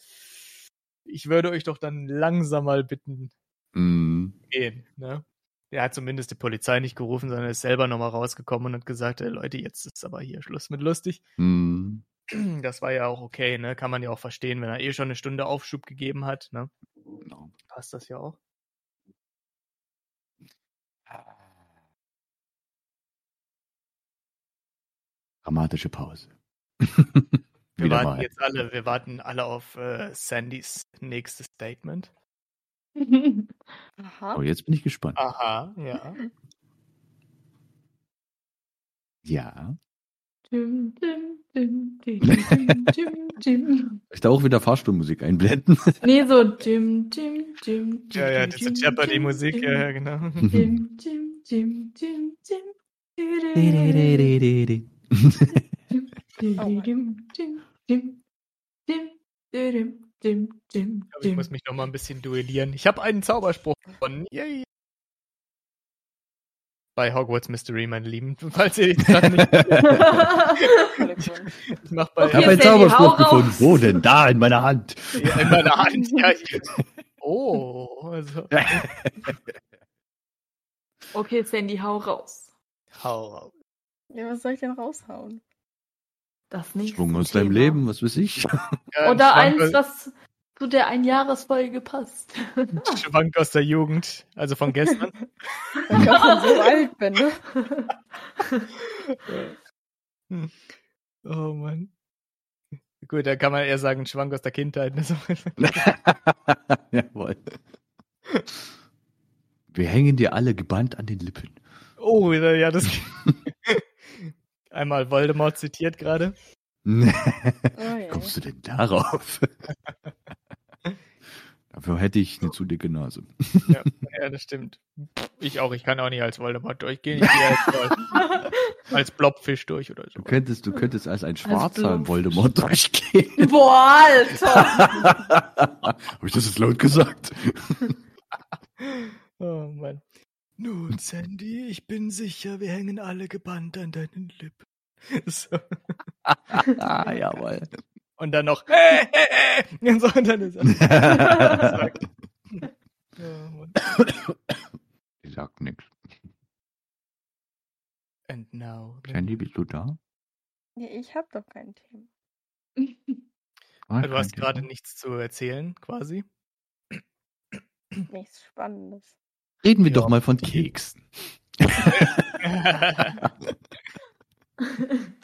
Ich würde euch doch dann langsam mal bitten,
mm.
gehen. Ne? Er hat zumindest die Polizei nicht gerufen, sondern ist selber nochmal rausgekommen und hat gesagt, ey, Leute, jetzt ist aber hier Schluss mit lustig.
Mm.
Das war ja auch okay, ne? Kann man ja auch verstehen, wenn er eh schon eine Stunde Aufschub gegeben hat, ne?
Genau.
Passt das ja auch.
Dramatische Pause.
wir warten mal. jetzt alle, wir warten alle auf äh, Sandys nächstes Statement.
Aha. Oh, jetzt bin ich gespannt.
Aha, ja.
Ja.
Dim, dim, dim, dim, dim, dim,
Ich da auch wieder Fahrstuhlmusik einblenden.
Nee, so dim, dim, dim.
Ja, ja, diese Jeopardy-Musik, ja, ja, genau. Dim, dim, dim, dim, dim. Ich muss mich noch mal ein bisschen duellieren. Ich habe einen Zauberspruch von. Yay bei Hogwarts Mystery, meine Lieben. Falls ihr gerade nicht.
ich mach bei, okay, ich habe einen Zauberspruch gefunden. Wo denn? Da, in meiner Hand.
Ja, in meiner Hand, ja. Ich, oh. Also.
okay, Sandy, hau raus.
Hau raus.
Ja, was soll ich denn raushauen?
Das nicht.
Schwung aus deinem Leben, was weiß ich.
Ja, Oder eins, was zu der Einjahresfolge passt.
Schwank aus der Jugend, also von gestern.
Weil ich auch schon so alt bin, ne?
Hm. Oh Mann. Gut, da kann man eher sagen, Schwank aus der Kindheit. Ne?
Jawohl. Wir hängen dir alle gebannt an den Lippen.
Oh, ja, das. Einmal Voldemort zitiert gerade.
oh, Wie kommst du denn darauf? Dafür hätte ich eine zu dicke Nase.
Ja, ja, das stimmt. Ich auch. Ich kann auch nicht als Voldemort durchgehen. Ich gehe als, als Blobfisch durch oder so.
Du könntest, du könntest als ein schwarzer als Voldemort durchgehen.
Boah, Alter!
Habe ich das jetzt laut gesagt?
oh Mann. Nun, Sandy, ich bin sicher, wir hängen alle gebannt an deinen Lippen. So.
ah, jawohl.
Und dann noch, äh, äh, äh. Und so, und dann ist er.
Die sagt nichts.
And now.
Sandy, bist du da?
Nee, ich hab doch kein Thema.
Ah, du hast gerade nichts zu erzählen, quasi.
Nichts Spannendes.
Reden wir ja. doch mal von Keksen.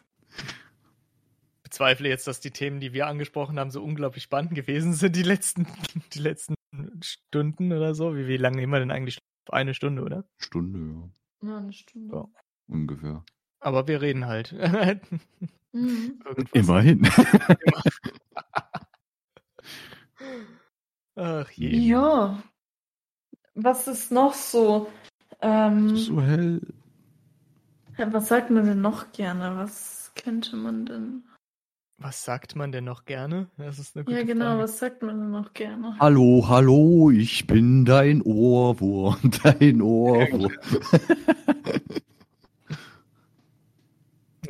bezweifle jetzt, dass die Themen, die wir angesprochen haben, so unglaublich spannend gewesen sind, die letzten, die letzten Stunden oder so. Wie, wie lange nehmen wir denn eigentlich? Eine Stunde, oder?
Stunde, ja.
Ja, eine Stunde. Ja.
Ungefähr.
Aber wir reden halt.
mhm. Immerhin.
Ach je.
Ja. Was ist noch so? Ähm,
so hell.
Was sagt man denn noch gerne? Was könnte man denn?
Was sagt man denn noch gerne? Das ist eine
gute ja, genau, Frage. was sagt man denn noch gerne?
Hallo, hallo, ich bin dein Ohrwurm, dein Ohrwurm.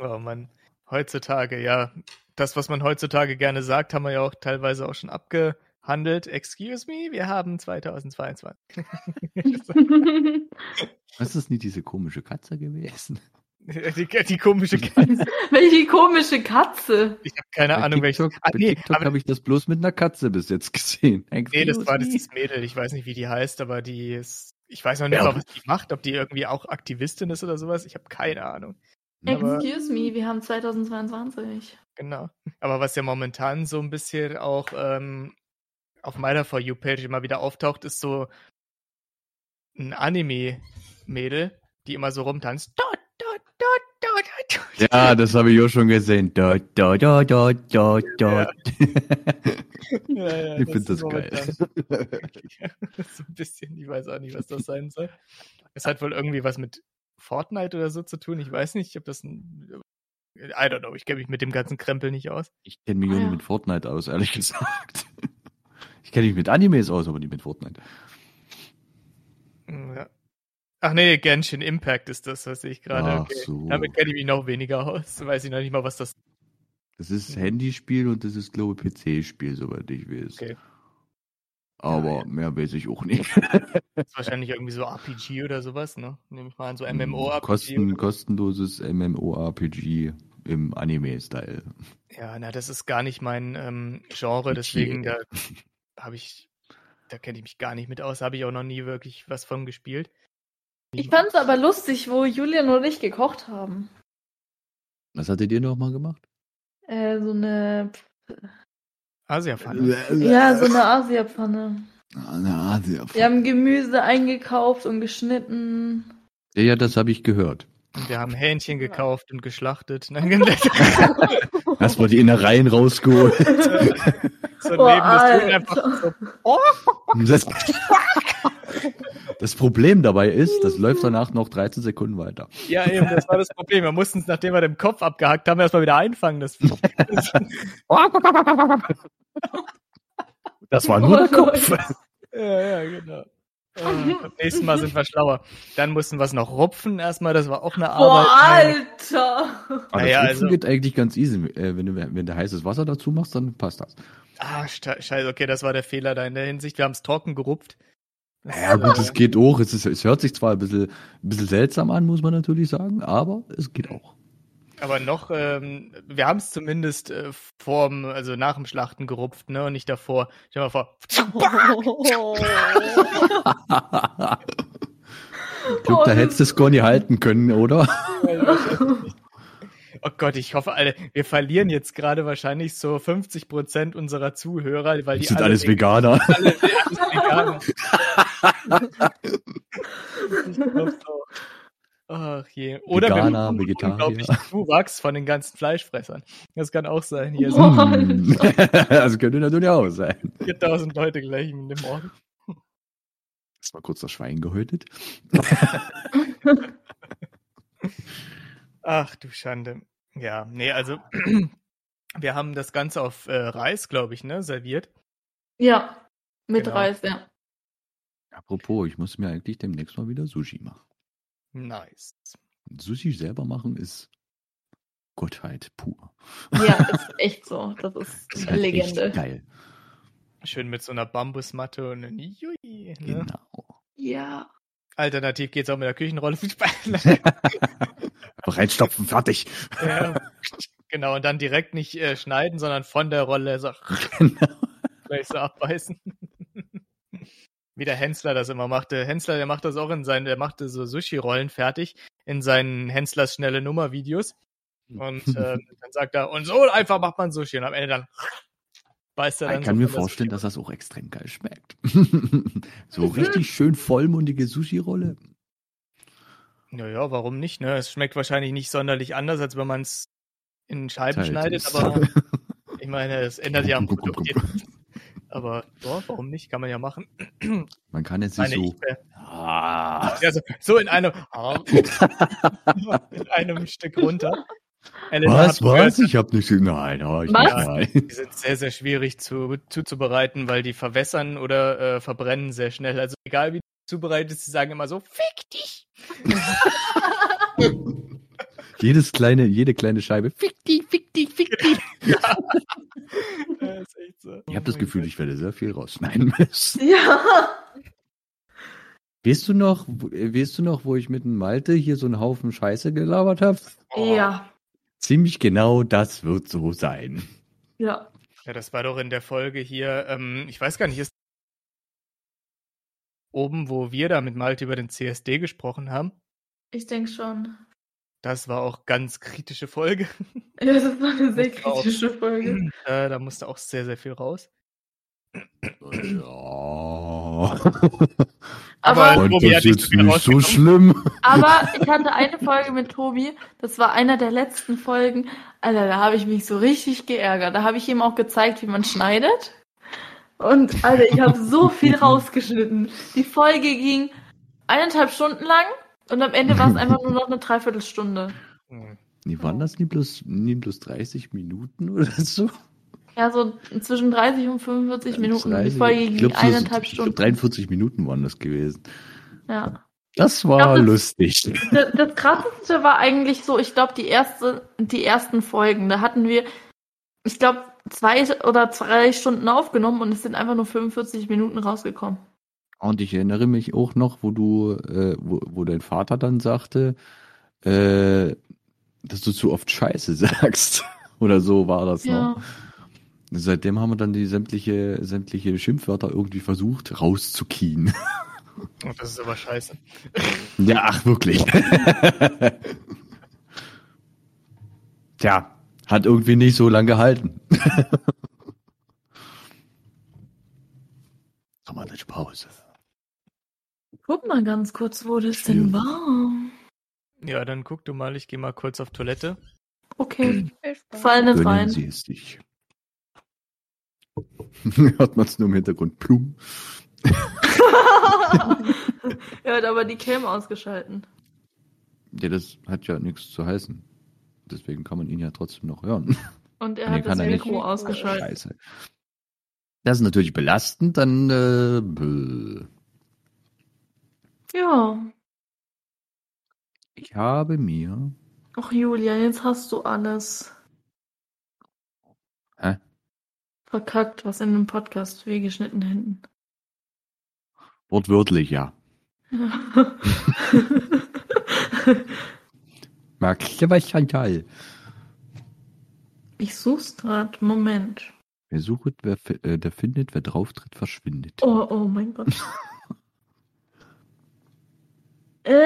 oh Mann, heutzutage, ja. Das, was man heutzutage gerne sagt, haben wir ja auch teilweise auch schon abgehandelt. Excuse me, wir haben 2022.
was ist nicht diese komische Katze gewesen?
Die, die, komische Katze.
welche komische Katze?
Ich habe keine
bei
Ahnung,
TikTok, welche. Ah, bei nee, TikTok habe ich das bloß mit einer Katze bis jetzt gesehen.
Nee, das war das Mädel. Ich weiß nicht, wie die heißt, aber die ist. Ich weiß noch nicht, ja. was die macht, ob die irgendwie auch Aktivistin ist oder sowas. Ich habe keine Ahnung.
Excuse me, wir haben 2022.
Genau. Aber was ja momentan so ein bisschen auch ähm, auf meiner For You-Page immer wieder auftaucht, ist so ein Anime-Mädel, die immer so rumtanzt. Dot, dot, dot, dot, dot.
Ja, das habe ich auch schon gesehen. Da, da, da, da, da, da.
Ja, ja,
Ich finde das
ist
geil.
so ein bisschen, ich weiß auch nicht, was das sein soll. Es hat wohl irgendwie was mit Fortnite oder so zu tun. Ich weiß nicht, ob das ein. I don't know, ich kenne mich mit dem ganzen Krempel nicht aus.
Ich kenne mich
Ah,
auch nicht
ja.
mit Fortnite aus, ehrlich gesagt. Ich kenne mich mit Animes aus, aber nicht mit Fortnite.
Ja. Ach nee, Genshin Impact ist das, was ich gerade. Okay.
so.
Damit kenne ich mich noch weniger aus. Weiß ich noch nicht mal, was das
Das ist Handyspiel und das ist, glaube ich, PC-Spiel, soweit ich weiß.
Okay.
Aber
Ja,
mehr weiß ich auch nicht.
ist. Wahrscheinlich irgendwie so RPG oder sowas, ne? Nehme ich mal an, so
Hm,
MMO-RPG.
Kosten,
oder-
kostenloses MMORPG im Anime-Style.
Ja, na, das ist gar nicht mein ähm, Genre, deswegen da habe ich, da kenne ich mich gar nicht mit aus, habe ich auch noch nie wirklich was von gespielt.
Ich fand's aber lustig, wo Julian und ich gekocht haben.
Was hattet ihr noch mal gemacht?
Äh, so eine,
Asia-Pfanne.
ja, so eine Asiapfanne.
Eine Asia.
Wir haben Gemüse eingekauft und geschnitten.
Ja, ja, das habe ich gehört.
Und wir haben Hähnchen gekauft und geschlachtet. Ne?
Erstmal die Innereien rausgeholt.
so
Oh,
neben das Tun einfach so, oh,
Das, Problem dabei ist, das läuft danach noch 13 Sekunden weiter.
Ja, eben, das war das Problem. Wir mussten es, nachdem wir den Kopf abgehackt haben, erstmal wieder einfangen. Das
Das war nur der
Oh,
Kopf.
ja, ja, genau. Äh, beim nächsten Mal sind wir schlauer. Dann mussten wir es noch rupfen erstmal, das war auch eine
Boah,
Arbeit.
Alter!
Aber
Naja,
das
also-
also, geht eigentlich ganz easy. Äh, Wenn du, wenn du heißes Wasser dazu machst, dann passt das.
Ah, scheiße, okay, das war der Fehler da in der Hinsicht. Wir haben es trocken gerupft. Das-
Ja gut, es geht auch. Es, ist, es hört sich zwar ein bisschen, ein bisschen seltsam an, muss man natürlich sagen, aber es geht auch.
Aber noch, ähm, wir haben es zumindest äh, vorm, also nach dem Schlachten gerupft, ne, und nicht davor. Stell dir mal vor.
ich glaube, da hättest du es gar nicht halten können, oder?
Oh Gott, ich hoffe, alle, wir verlieren jetzt gerade wahrscheinlich so 50 Prozent unserer Zuhörer, weil die
Das sind
alle
alles Veganer.
alle, alles Veganer. ich glaub so. Ach je. Oder wir
Veganer,
haben einen
Vegetarier.
unglaublichen Zuwachs von den ganzen Fleischfressern. Das kann auch sein. Hier sind
das könnte natürlich auch sein.
4000 Leute gleich in dem Ort.
Mal kurz das Schwein gehäutet.
Ach du Schande. Ja, nee, also wir haben das Ganze auf äh, Reis, glaube ich, ne, serviert.
Ja, mit
Genau.
Reis, ja.
Apropos, ich muss mir eigentlich demnächst mal wieder Sushi machen.
Nice.
Sushi selber machen ist Gottheit pur.
Ja, ist echt so. Das ist
Das ist
eine
halt
Legende.
echt geil.
Schön mit so einer Bambusmatte und einem Jui. Ne?
Genau.
Ja.
Alternativ geht's auch mit der Küchenrolle.
Einfach reinstopfen, fertig.
ja, genau, und dann direkt nicht äh, schneiden, sondern von der Rolle so
Genau.
gleich so abbeißen. Wie der Hensler das immer machte. Hensler, der macht das auch in seinen, der machte so Sushi-Rollen fertig in seinen Henslers schnelle Nummer-Videos. Und äh, dann sagt er, und so einfach macht man Sushi. Und am Ende dann beißt er dann
Ich kann
so
mir vorstellen, dass das auch extrem geil schmeckt. so richtig schön vollmundige Sushi-Rolle.
Naja, warum nicht, ne? Es schmeckt wahrscheinlich nicht sonderlich anders, als wenn man es in Scheiben
Teilt
schneidet,
es.
aber ich meine, es ändert ja am Produkt. Aber ja, warum nicht? Kann man ja machen.
Man kann jetzt nicht so. Ah,
ja, so, in einem in einem Stück runter. Elena
was, was?
gehört,
Ich hab nicht. Nein, oh, ich
Was?
nicht.
Die sind sehr, sehr schwierig zu, zuzubereiten, weil die verwässern oder äh, verbrennen sehr schnell. Also egal wie du zubereitest, sie sagen immer so, fick dich.
Jedes kleine, jede kleine Scheibe. Fick die, fick die, fick die.
Das ist echt so.
Ich habe das Gefühl, ich werde sehr viel rausschneiden müssen.
Ja.
Weißt du noch, wo- äh, weißt du noch, wo ich mit dem Malte hier so einen Haufen Scheiße gelabert habe?
Oh.
Ja.
Ziemlich genau das wird so sein.
Ja.
Ja, das war doch in der Folge hier, ähm, ich weiß gar nicht, ist oben, wo wir da mit Malte über den CSD gesprochen haben.
Ich denke schon.
Das war auch ganz kritische Folge.
Ja, das war eine sehr
Muss auch-
kritische Folge.
äh, da musste auch sehr, sehr viel raus.
Ja.
Aber,
Und
Tobi
das ist
mehr
nicht so schlimm.
aber ich hatte eine Folge mit Tobi, das war einer der letzten Folgen. Alter, da habe ich mich so richtig geärgert. Da habe ich ihm auch gezeigt, wie man schneidet. Und Alter, ich habe so viel rausgeschnitten. Die Folge ging eineinhalb Stunden lang und am Ende war es einfach nur noch eine Dreiviertelstunde.
Hm.
Nee, waren das nie bloß, nie bloß 30 Minuten oder so?
Ja, so zwischen 30 und 45 Minuten.
30,
Die Folge
ich
ging
glaub, so-
eineinhalb
ich glaub,
Stunden.
43 Minuten waren das gewesen.
Ja.
Das war
Ja, das-
lustig.
Das, das krasseste war eigentlich so, ich glaube, die erste, die ersten Folgen, da hatten wir, ich glaube, zwei oder drei Stunden aufgenommen und es sind einfach nur 45 Minuten rausgekommen.
Und ich erinnere mich auch noch, wo du, äh, wo, wo dein Vater dann sagte, äh, dass du zu oft Scheiße sagst. Oder so war das
Ja.
noch. Seitdem haben wir dann die sämtliche, sämtliche Schimpfwörter irgendwie versucht rauszukien.
Oh, das ist aber scheiße.
Ja, ach, wirklich. Tja, hat irgendwie nicht so lange gehalten. Dramatische Pause.
Guck mal ganz kurz, wo das
Schön.
denn war.
Ja, dann guck du mal, ich gehe mal kurz auf Toilette.
Okay,
Spaß.
fall nicht rein.
Sie es sich. Hört man es nur im Hintergrund. Plum.
er hat aber die Cam ausgeschalten.
Ja, das hat ja nichts zu heißen. Deswegen kann man ihn ja trotzdem noch hören.
Und er hat das. Mikro ausgeschaltet.
Scheiße. Das ist natürlich belastend, dann äh.
Ja.
ich habe mir
Ach, Julia, jetzt hast du alles
Hä?
verkackt, was in dem Podcast wie geschnitten hinten.
wortwörtlich ja. Magst du was, Chantal?
ich such's grad. Moment.
Wer sucht, wer, äh, der findet, wer drauftritt, verschwindet.
Oh, oh mein Gott. ähm,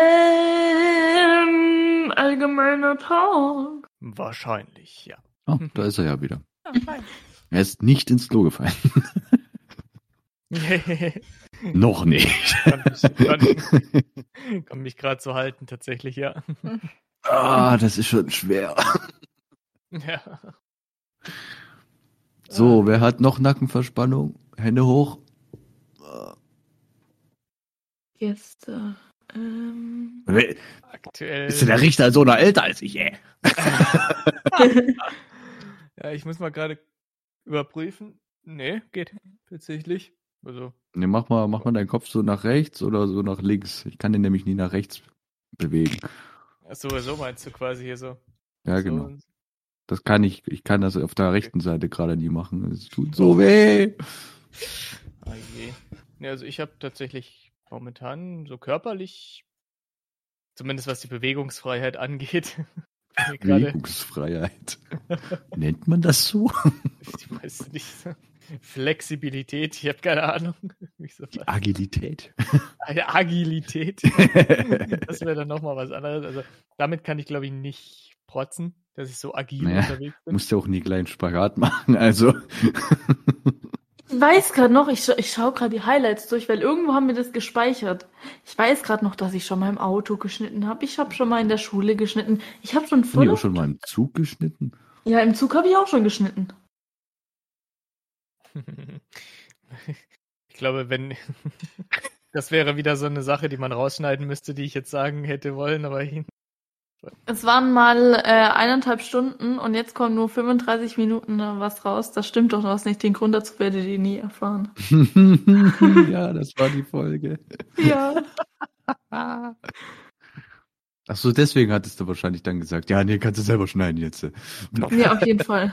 allgemeiner Talk.
Wahrscheinlich, ja.
Oh, da ist er ja wieder.
Ja.
Er ist nicht ins Klo gefallen. Noch nicht.
kann mich, mich gerade so halten, tatsächlich, ja.
Ah, das ist schon schwer.
ja.
So, wer hat noch Nackenverspannung? Hände hoch.
Gäste. Ähm.
Aktuell.
Ist denn der Richter so noch älter als ich, ey?
Ja, ich muss mal gerade überprüfen. Nee, geht tatsächlich. Also,
Ne, mach mal, mach mal deinen Kopf so nach rechts oder so nach links. Ich kann den nämlich nie nach rechts bewegen.
Ach so, so meinst du quasi hier so.
Ja, genau. Das kann ich, ich kann das auf der rechten Seite gerade nie machen. Es tut so weh.
Ah je. Ja, also ich habe tatsächlich momentan so körperlich, zumindest was die Bewegungsfreiheit angeht,
Bewegungsfreiheit. Nennt man das so?
ich weiß nicht, so Flexibilität, ich habe keine Ahnung. Wie so
Die Agilität.
Eine Agilität. Das wäre dann nochmal was anderes. Also damit kann ich, glaube ich, nicht protzen, dass ich so agil
Naja,
unterwegs bin.
Musst ja auch nie kleinen Spagat machen, also.
Ich weiß gerade noch, ich, scha ich schaue gerade die Highlights durch, weil irgendwo haben wir das gespeichert. Ich weiß gerade noch, dass ich schon mal im Auto geschnitten habe. Ich habe schon mal in der Schule geschnitten. Ich habe schon
Haben die
voll.
auch schon mal im Zug geschnitten?
Ja, im Zug habe ich auch schon geschnitten.
Ich glaube, wenn das wäre wieder so eine Sache, die man rausschneiden müsste, die ich jetzt sagen hätte wollen, aber ich-
Es waren mal äh, eineinhalb Stunden und jetzt kommen nur 35 Minuten was raus. Das stimmt doch was nicht. Den Grund dazu werdet ihr nie erfahren.
ja, das war die Folge.
Ja.
Ach so, deswegen hattest du wahrscheinlich dann gesagt, ja, nee, kannst du selber schneiden jetzt.
Ja, auf jeden Fall.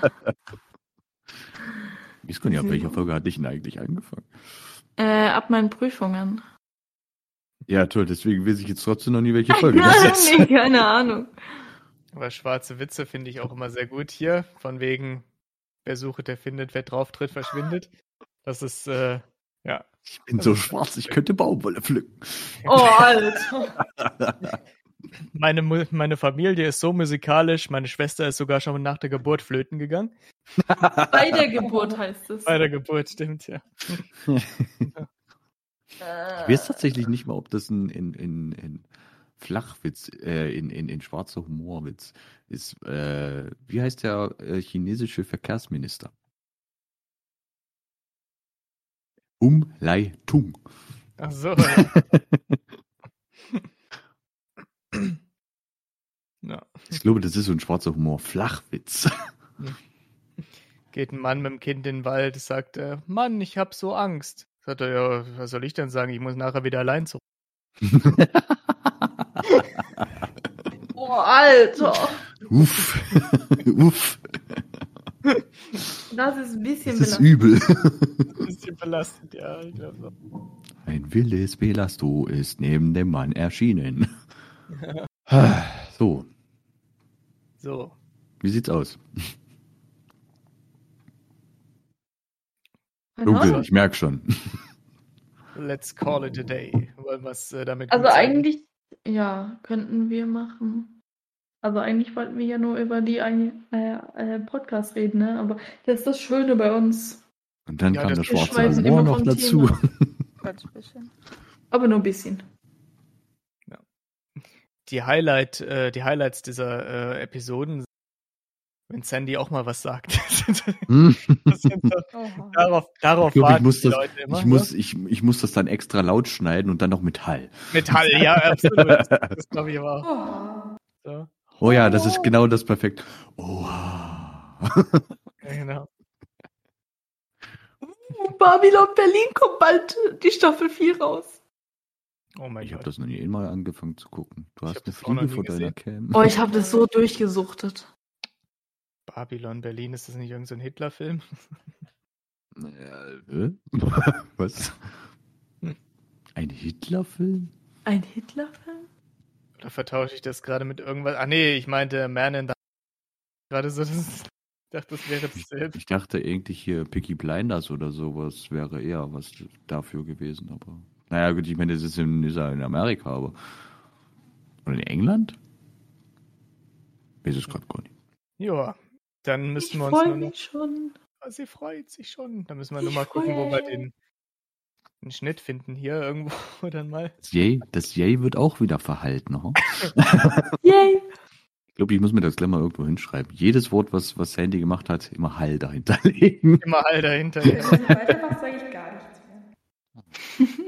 Ich kann ja, ab welcher Folge hatte ich denn eigentlich angefangen?
Äh, ab meinen Prüfungen.
Ja, toll, deswegen weiß ich jetzt trotzdem noch nie, welche Folge das ist.
nee, keine Ahnung.
aber schwarze Witze finde ich auch immer sehr gut hier. Von wegen, wer sucht, der findet, wer drauftritt, verschwindet. Das ist, äh, ja.
Ich bin so schwarz, ich könnte Baumwolle pflücken.
Oh, Alter.
Meine, meine Familie ist so musikalisch, meine Schwester ist sogar schon nach der Geburt flöten gegangen.
Bei der Geburt heißt es.
Bei der Geburt, stimmt, ja.
Ich weiß tatsächlich nicht mal, ob das ein in, in, in Flachwitz, äh, in, in, in schwarzer Humorwitz ist. Äh, wie heißt der äh, chinesische Verkehrsminister? Umleitung.
Ach so. Ja.
Ich glaube, das ist so ein schwarzer Humor. Flachwitz.
Geht ein Mann mit dem Kind in den Wald, sagt er, Mann, ich hab so Angst. Sagt er, ja, was soll ich denn sagen? Ich muss nachher wieder allein zurück.
Boah, Alter.
Uff. Uff.
Das ist ein bisschen
Das ist
belastend.
übel.
Ein bisschen belastend, ja. Ich glaub so.
Ein wildes Belasto ist neben dem Mann erschienen. So,
So.
wie sieht's aus? Dunkel, ich merk schon.
Let's call it a day. Wollen wir es äh, damit
Also eigentlich, ja, könnten wir machen. Also eigentlich wollten wir ja nur über die ein- äh, äh, Podcast reden, ne? Aber das ist das Schöne bei uns.
Und dann
Ja,
kam
das-
der schwarze Humor
immer
noch dazu.
Aber nur ein bisschen.
Die Highlight, äh, die Highlights dieser äh, Episoden, wenn Sandy auch mal was sagt. So- darauf darauf
Ich glaub, ich
warten
muss
die
das-
Leute immer.
Ich muss, ich, ich muss das dann extra laut schneiden und dann noch mit Hall.
ne? Metall, ja, absolut. Das, das glaube ich aber auch.
Oh.
So.
Oh ja, das ist genau das perfekt. Oha.
Ja, genau.
Babylon Berlin kommt bald die Staffel 4 raus.
Oh mein
Ich habe das noch nie einmal angefangen zu gucken. Du
Ich
hast eine Fliege vor deiner
gesehen.
Cam.
Oh, ich habe das so durchgesuchtet.
Babylon Berlin, ist das nicht irgendein so ein Hitler-Film?
Äh, äh? Was? Ein Hitler-Film?
Ein Hitlerfilm?
Oder vertausche ich das gerade mit irgendwas? Ah nee, ich meinte Man in the gerade so, das, ich dachte, das wäre dasselbe.
Ich dachte eigentlich hier Picky Blinders oder sowas wäre eher was dafür gewesen, aber. Naja, gut, ich meine, das ist in, ist ja in Amerika, aber. Oder in England? Weiß es gerade gar nicht.
Ja, dann
Ich
müssen wir uns
freue
nur noch.
mich schon.
Ah, Sie freut sich schon. Da müssen wir
Ich
nur mal gucken, wo wir den, den Schnitt finden. Hier irgendwo dann mal.
Das Yay, das Yay wird auch wieder verhalten, hm?
Yay!
Ich glaube, ich muss mir das gleich mal irgendwo hinschreiben. Jedes Wort, was, was Sandy gemacht hat, immer Hall dahinter legen.
Immer all dahinter.
Wenn du weitermachst, sage ich gar nichts mehr.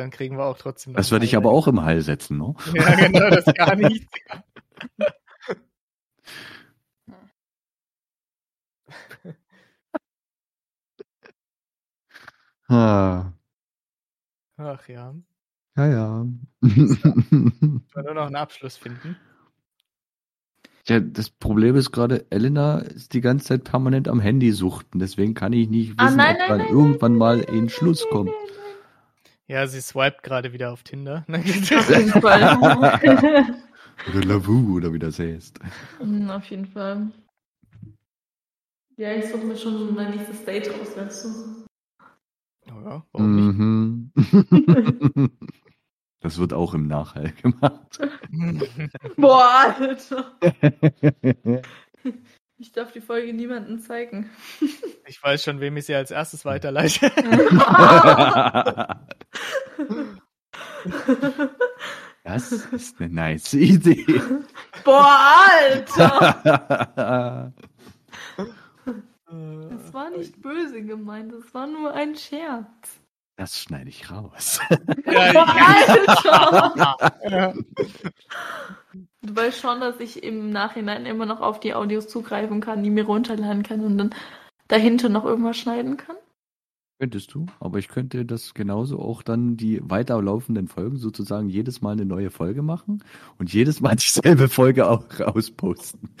Dann kriegen wir auch trotzdem noch
Das werde ich aber auch im Hall setzen, ne?
Ja, genau, das gar nicht.
Ah,
Ach ja.
ja, ja.
Wir nur noch einen Abschluss finden.
ja. Das Problem ist gerade, Elena ist die ganze Zeit permanent am Handy suchten. Deswegen kann ich nicht
Ah,
wissen,
nein,
ob
nein,
dann
nein,
irgendwann
nein,
mal
nein,
ein
nein,
Schluss
nein,
kommt.
Ja, sie swiped gerade wieder auf Tinder.
Auf jeden Fall.
Oder Lavu, oder wie das heißt.
Hm, Auf jeden Fall. Ja, ich suche mir schon mein nächstes Date aus, weißt du.
Oh ja, warum nicht?
Mhm. Das wird auch im Nachhall gemacht.
Boah, Alter. Ich darf die Folge niemandem zeigen.
Ich weiß schon, wem ich sie als erstes weiterleite.
Das ist eine nice Idee.
Boah, Alter! Das war nicht böse gemeint, das war nur ein Scherz.
Das schneide ich raus.
Boah, Alter!
ja.
Du weißt schon, dass ich im Nachhinein immer noch auf die Audios zugreifen kann, die mir runterladen kann und dann dahinter noch irgendwas schneiden kann.
Könntest du, aber ich könnte das genauso auch dann die weiterlaufenden Folgen sozusagen jedes Mal eine neue Folge machen und jedes Mal dieselbe Folge auch rausposten.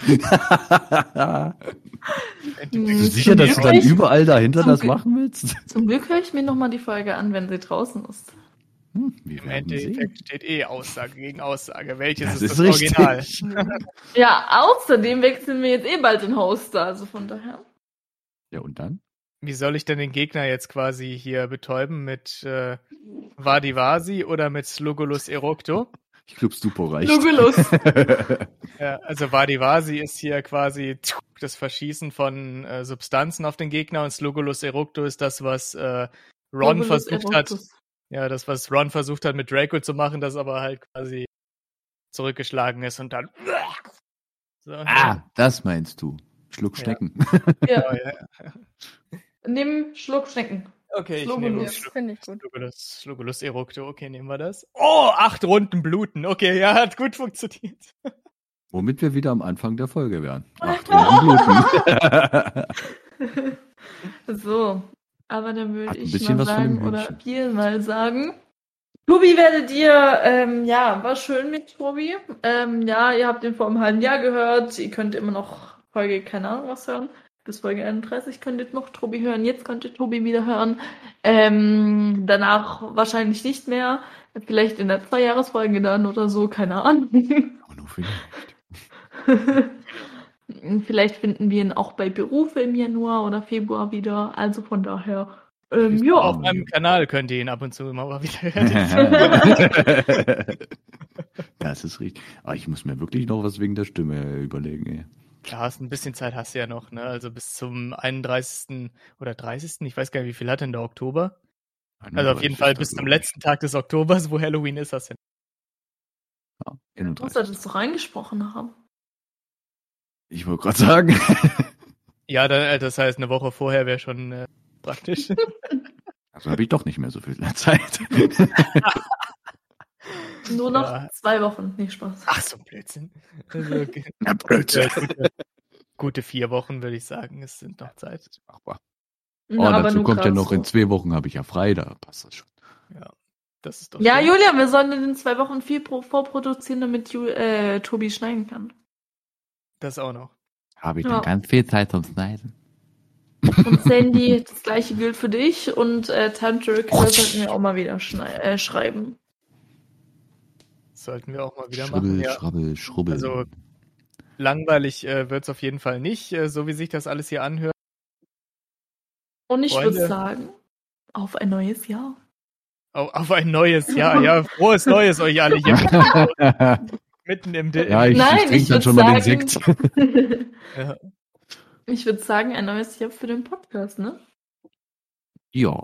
Bist du sicher, dass du dann überall dahinter das machen willst?
Zum Glück höre ich mir nochmal die Folge an, wenn sie draußen ist.
Hm,
Im. Endeffekt steht eh Aussage gegen Aussage. Welches
Das
ist
ist
das
richtig.
Original?
Ja, außerdem wechseln wir jetzt eh bald den Hoster, also von daher.
Ja, und dann?
Wie soll ich denn den Gegner jetzt quasi hier betäuben? Mit äh, Vadivasi oder mit Slugulus Eructo?
Ich glaube, super reicht.
Lugulus.
Ja, also Vadivasi ist hier quasi das Verschießen von äh, Substanzen auf den Gegner und Slugulus Eructo ist das, was äh, Ron
Lugulus
versucht hat,
Eructus.
Ja, das, was Ron versucht hat mit Draco zu machen, das aber halt quasi zurückgeschlagen ist und dann.
So, ah, das meinst du. Schluck Schnecken.
Ja. ja. ja. Nimm Schluck Schnecken.
Okay, ich nehme das. Finde ich gut. Eructo. Okay, nehmen wir das. Oh, acht Runden bluten. Okay, ja, hat gut funktioniert.
Womit wir wieder am Anfang der Folge wären. Acht Runden
bluten. so, aber dann würde ich mal sagen, oder wir mal sagen, Tobi werde dir, ähm, ja, war schön mit Tobi. Ähm, ja, ihr habt ihn vor einem halben Jahr gehört. Ihr könnt immer noch Folge, keine Ahnung was hören. Bis Folge 31 könnt ihr noch Tobi hören. Jetzt könnt ihr Tobi wieder hören. Ähm, danach wahrscheinlich nicht mehr. Vielleicht in der Zweijahresfolge dann oder so, keine Ahnung. Aber nur vielleicht. Vielleicht finden wir ihn auch bei Berufe im Januar oder Februar wieder. Also von daher, ähm, ja.
Auf meinem Kanal könnt ihr ihn ab und zu immer mal wieder hören.
das ist richtig. Aber ich muss mir wirklich noch was wegen der Stimme überlegen. Ey.
Klar, hast ein bisschen Zeit hast du ja noch, ne? Also bis zum 31. oder 30. Ich weiß gar nicht, wie viel hat denn der Oktober? Also auf jeden Fall bis zum letzten Tag des Oktobers, wo Halloween ist, hast du
ja. Du musst das doch reingesprochen haben.
Ich wollte gerade sagen.
ja, dann, äh, das heißt, eine Woche vorher wäre schon äh, praktisch.
Also habe ich doch nicht mehr so viel Zeit.
Nur noch ja. zwei Wochen, nicht Spaß.
Ach, so Blödsinn. Also, okay. Na, Blödsinn. Gute, gute, vier Wochen, würde ich sagen. Es sind noch Zeit.
Machbar. Oh, Na, dazu kommt ja noch, so. in zwei Wochen habe ich ja frei, da passt das schon.
Ja. Das ist doch
ja, Julia, wir sollen in den zwei Wochen viel vorproduzieren, damit Ju äh, Tobi schneiden kann.
Das auch noch.
Habe ich ja. dann ganz viel Zeit zum Schneiden.
Und Sandy, das gleiche gilt für dich und äh, Tantric sollten wir auch mal wieder äh, schreiben.
Sollten wir auch mal wieder
schrubbel,
machen.
Ja. Schrubbel, schrubbel.
Also langweilig äh, wird es auf jeden Fall nicht, äh, so wie sich das alles hier anhört.
Und ich würde sagen, auf ein neues Jahr.
Auf, auf ein neues Jahr, ja. Frohes Neues euch alle hier. Mitten im Di
Ja, ich, Nein, ich trinke dann schon sagen, mal den Sekt.
ja. Ich würde sagen, ein neues Jahr für den Podcast, ne?
Ja,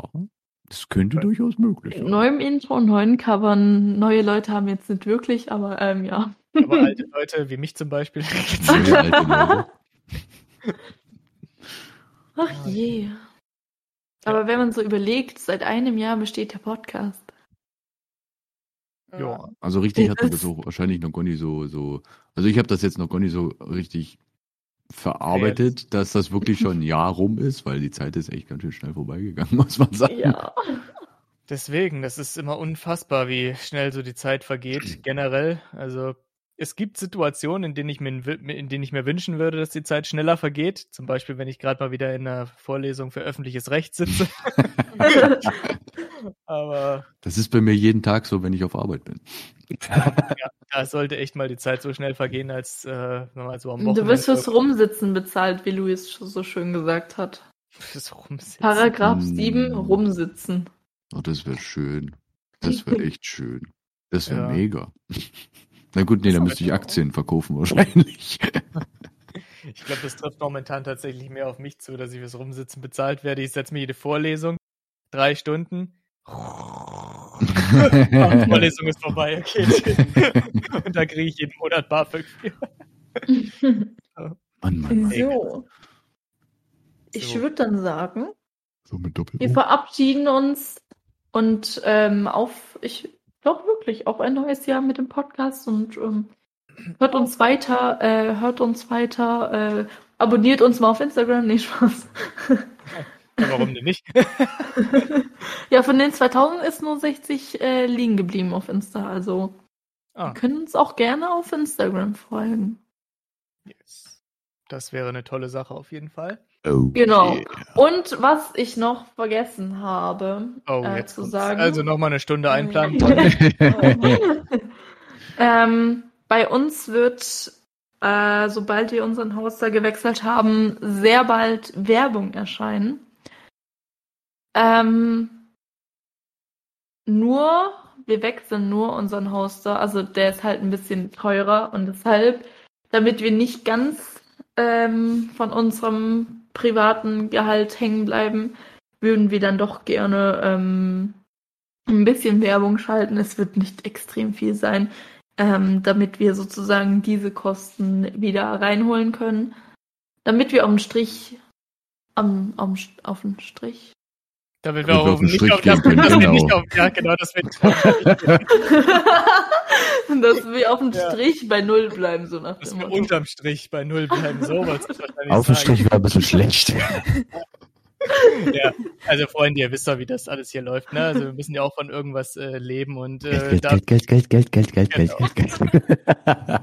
das könnte ja. durchaus möglich
sein. Neuem Intro, neuen Covern. Neue Leute haben jetzt nicht wirklich, aber ähm, ja.
Aber alte Leute, wie mich zum Beispiel.
Ach je. Aber wenn man so überlegt, seit einem Jahr besteht der Podcast.
Ja. Also richtig hat man das auch wahrscheinlich noch gar nicht so, so. Also ich habe das jetzt noch gar nicht so richtig verarbeitet, ja, dass das wirklich schon ein Jahr rum ist, weil die Zeit ist echt ganz schön schnell vorbeigegangen, muss man sagen. Ja.
Deswegen, das ist immer unfassbar, wie schnell so die Zeit vergeht, generell. Also es gibt Situationen, in denen ich mir, in denen ich mir wünschen würde, dass die Zeit schneller vergeht. Zum Beispiel, wenn ich gerade mal wieder in einer Vorlesung für öffentliches Recht sitze. Aber.
Das ist bei mir jeden Tag so, wenn ich auf Arbeit bin.
ja, da sollte echt mal die Zeit so schnell vergehen, als äh, mal so am Wochenende.
Du wirst fürs Rumsitzen bezahlt, wie Luis so schön gesagt hat. Fürs Rumsitzen. Paragraph 7, hm. Rumsitzen.
Oh, das wäre schön. Das wäre echt schön. Das wäre ja. mega. Na gut, nee, da müsste ich Aktien verkaufen wahrscheinlich.
Ich glaube, das trifft momentan tatsächlich mehr auf mich zu, dass ich fürs Rumsitzen bezahlt werde. Ich setze mir jede Vorlesung, drei Stunden. Die Vorlesung ist vorbei, okay. Und da kriege ich jeden Monat BAföG für.
Mann, Mann, Mann. So. Ich so. würde dann sagen, so wir verabschieden uns und ähm, auf, ich doch wirklich auf ein neues Jahr mit dem Podcast und ähm, hört uns weiter, äh, hört uns weiter, äh, abonniert uns mal auf Instagram, nicht Spaß.
Ja, warum denn nicht?
ja, von den 2000 ist nur 60 äh, liegen geblieben auf Insta, also ah. können uns auch gerne auf Instagram folgen.
Yes. Das wäre eine tolle Sache auf jeden Fall.
Okay. Genau. Und was ich noch vergessen habe oh, äh, zu sagen.
Also nochmal eine Stunde einplanen.
ähm, bei uns wird, äh, sobald wir unseren Hoster gewechselt haben, sehr bald Werbung erscheinen. Ähm, nur, wir wechseln nur unseren Hoster, also der ist halt ein bisschen teurer und deshalb, damit wir nicht ganz ähm, von unserem privaten Gehalt hängen bleiben, würden wir dann doch gerne ähm, ein bisschen Werbung schalten. Es wird nicht extrem viel sein, ähm, damit wir sozusagen diese Kosten wieder reinholen können. Damit wir auf den Strich, am, am, auf den Strich.
Damit wir auf,
können,
dass
genau.
ja genau, das wird
dass wir auf dem Strich bei Null bleiben, so nach
dass
dem
wir unterm Strich bei Null bleiben. So was wahrscheinlich
Auf dem. Strich wäre ein bisschen schlecht.
Ja, also Freunde, ihr wisst doch, wie das alles hier läuft, ne? Also wir müssen ja auch von irgendwas äh, leben und äh,
Geld,
da,
Geld, Geld, Geld, Geld, Geld, Geld, Geld,
Genau.
Geld, Geld.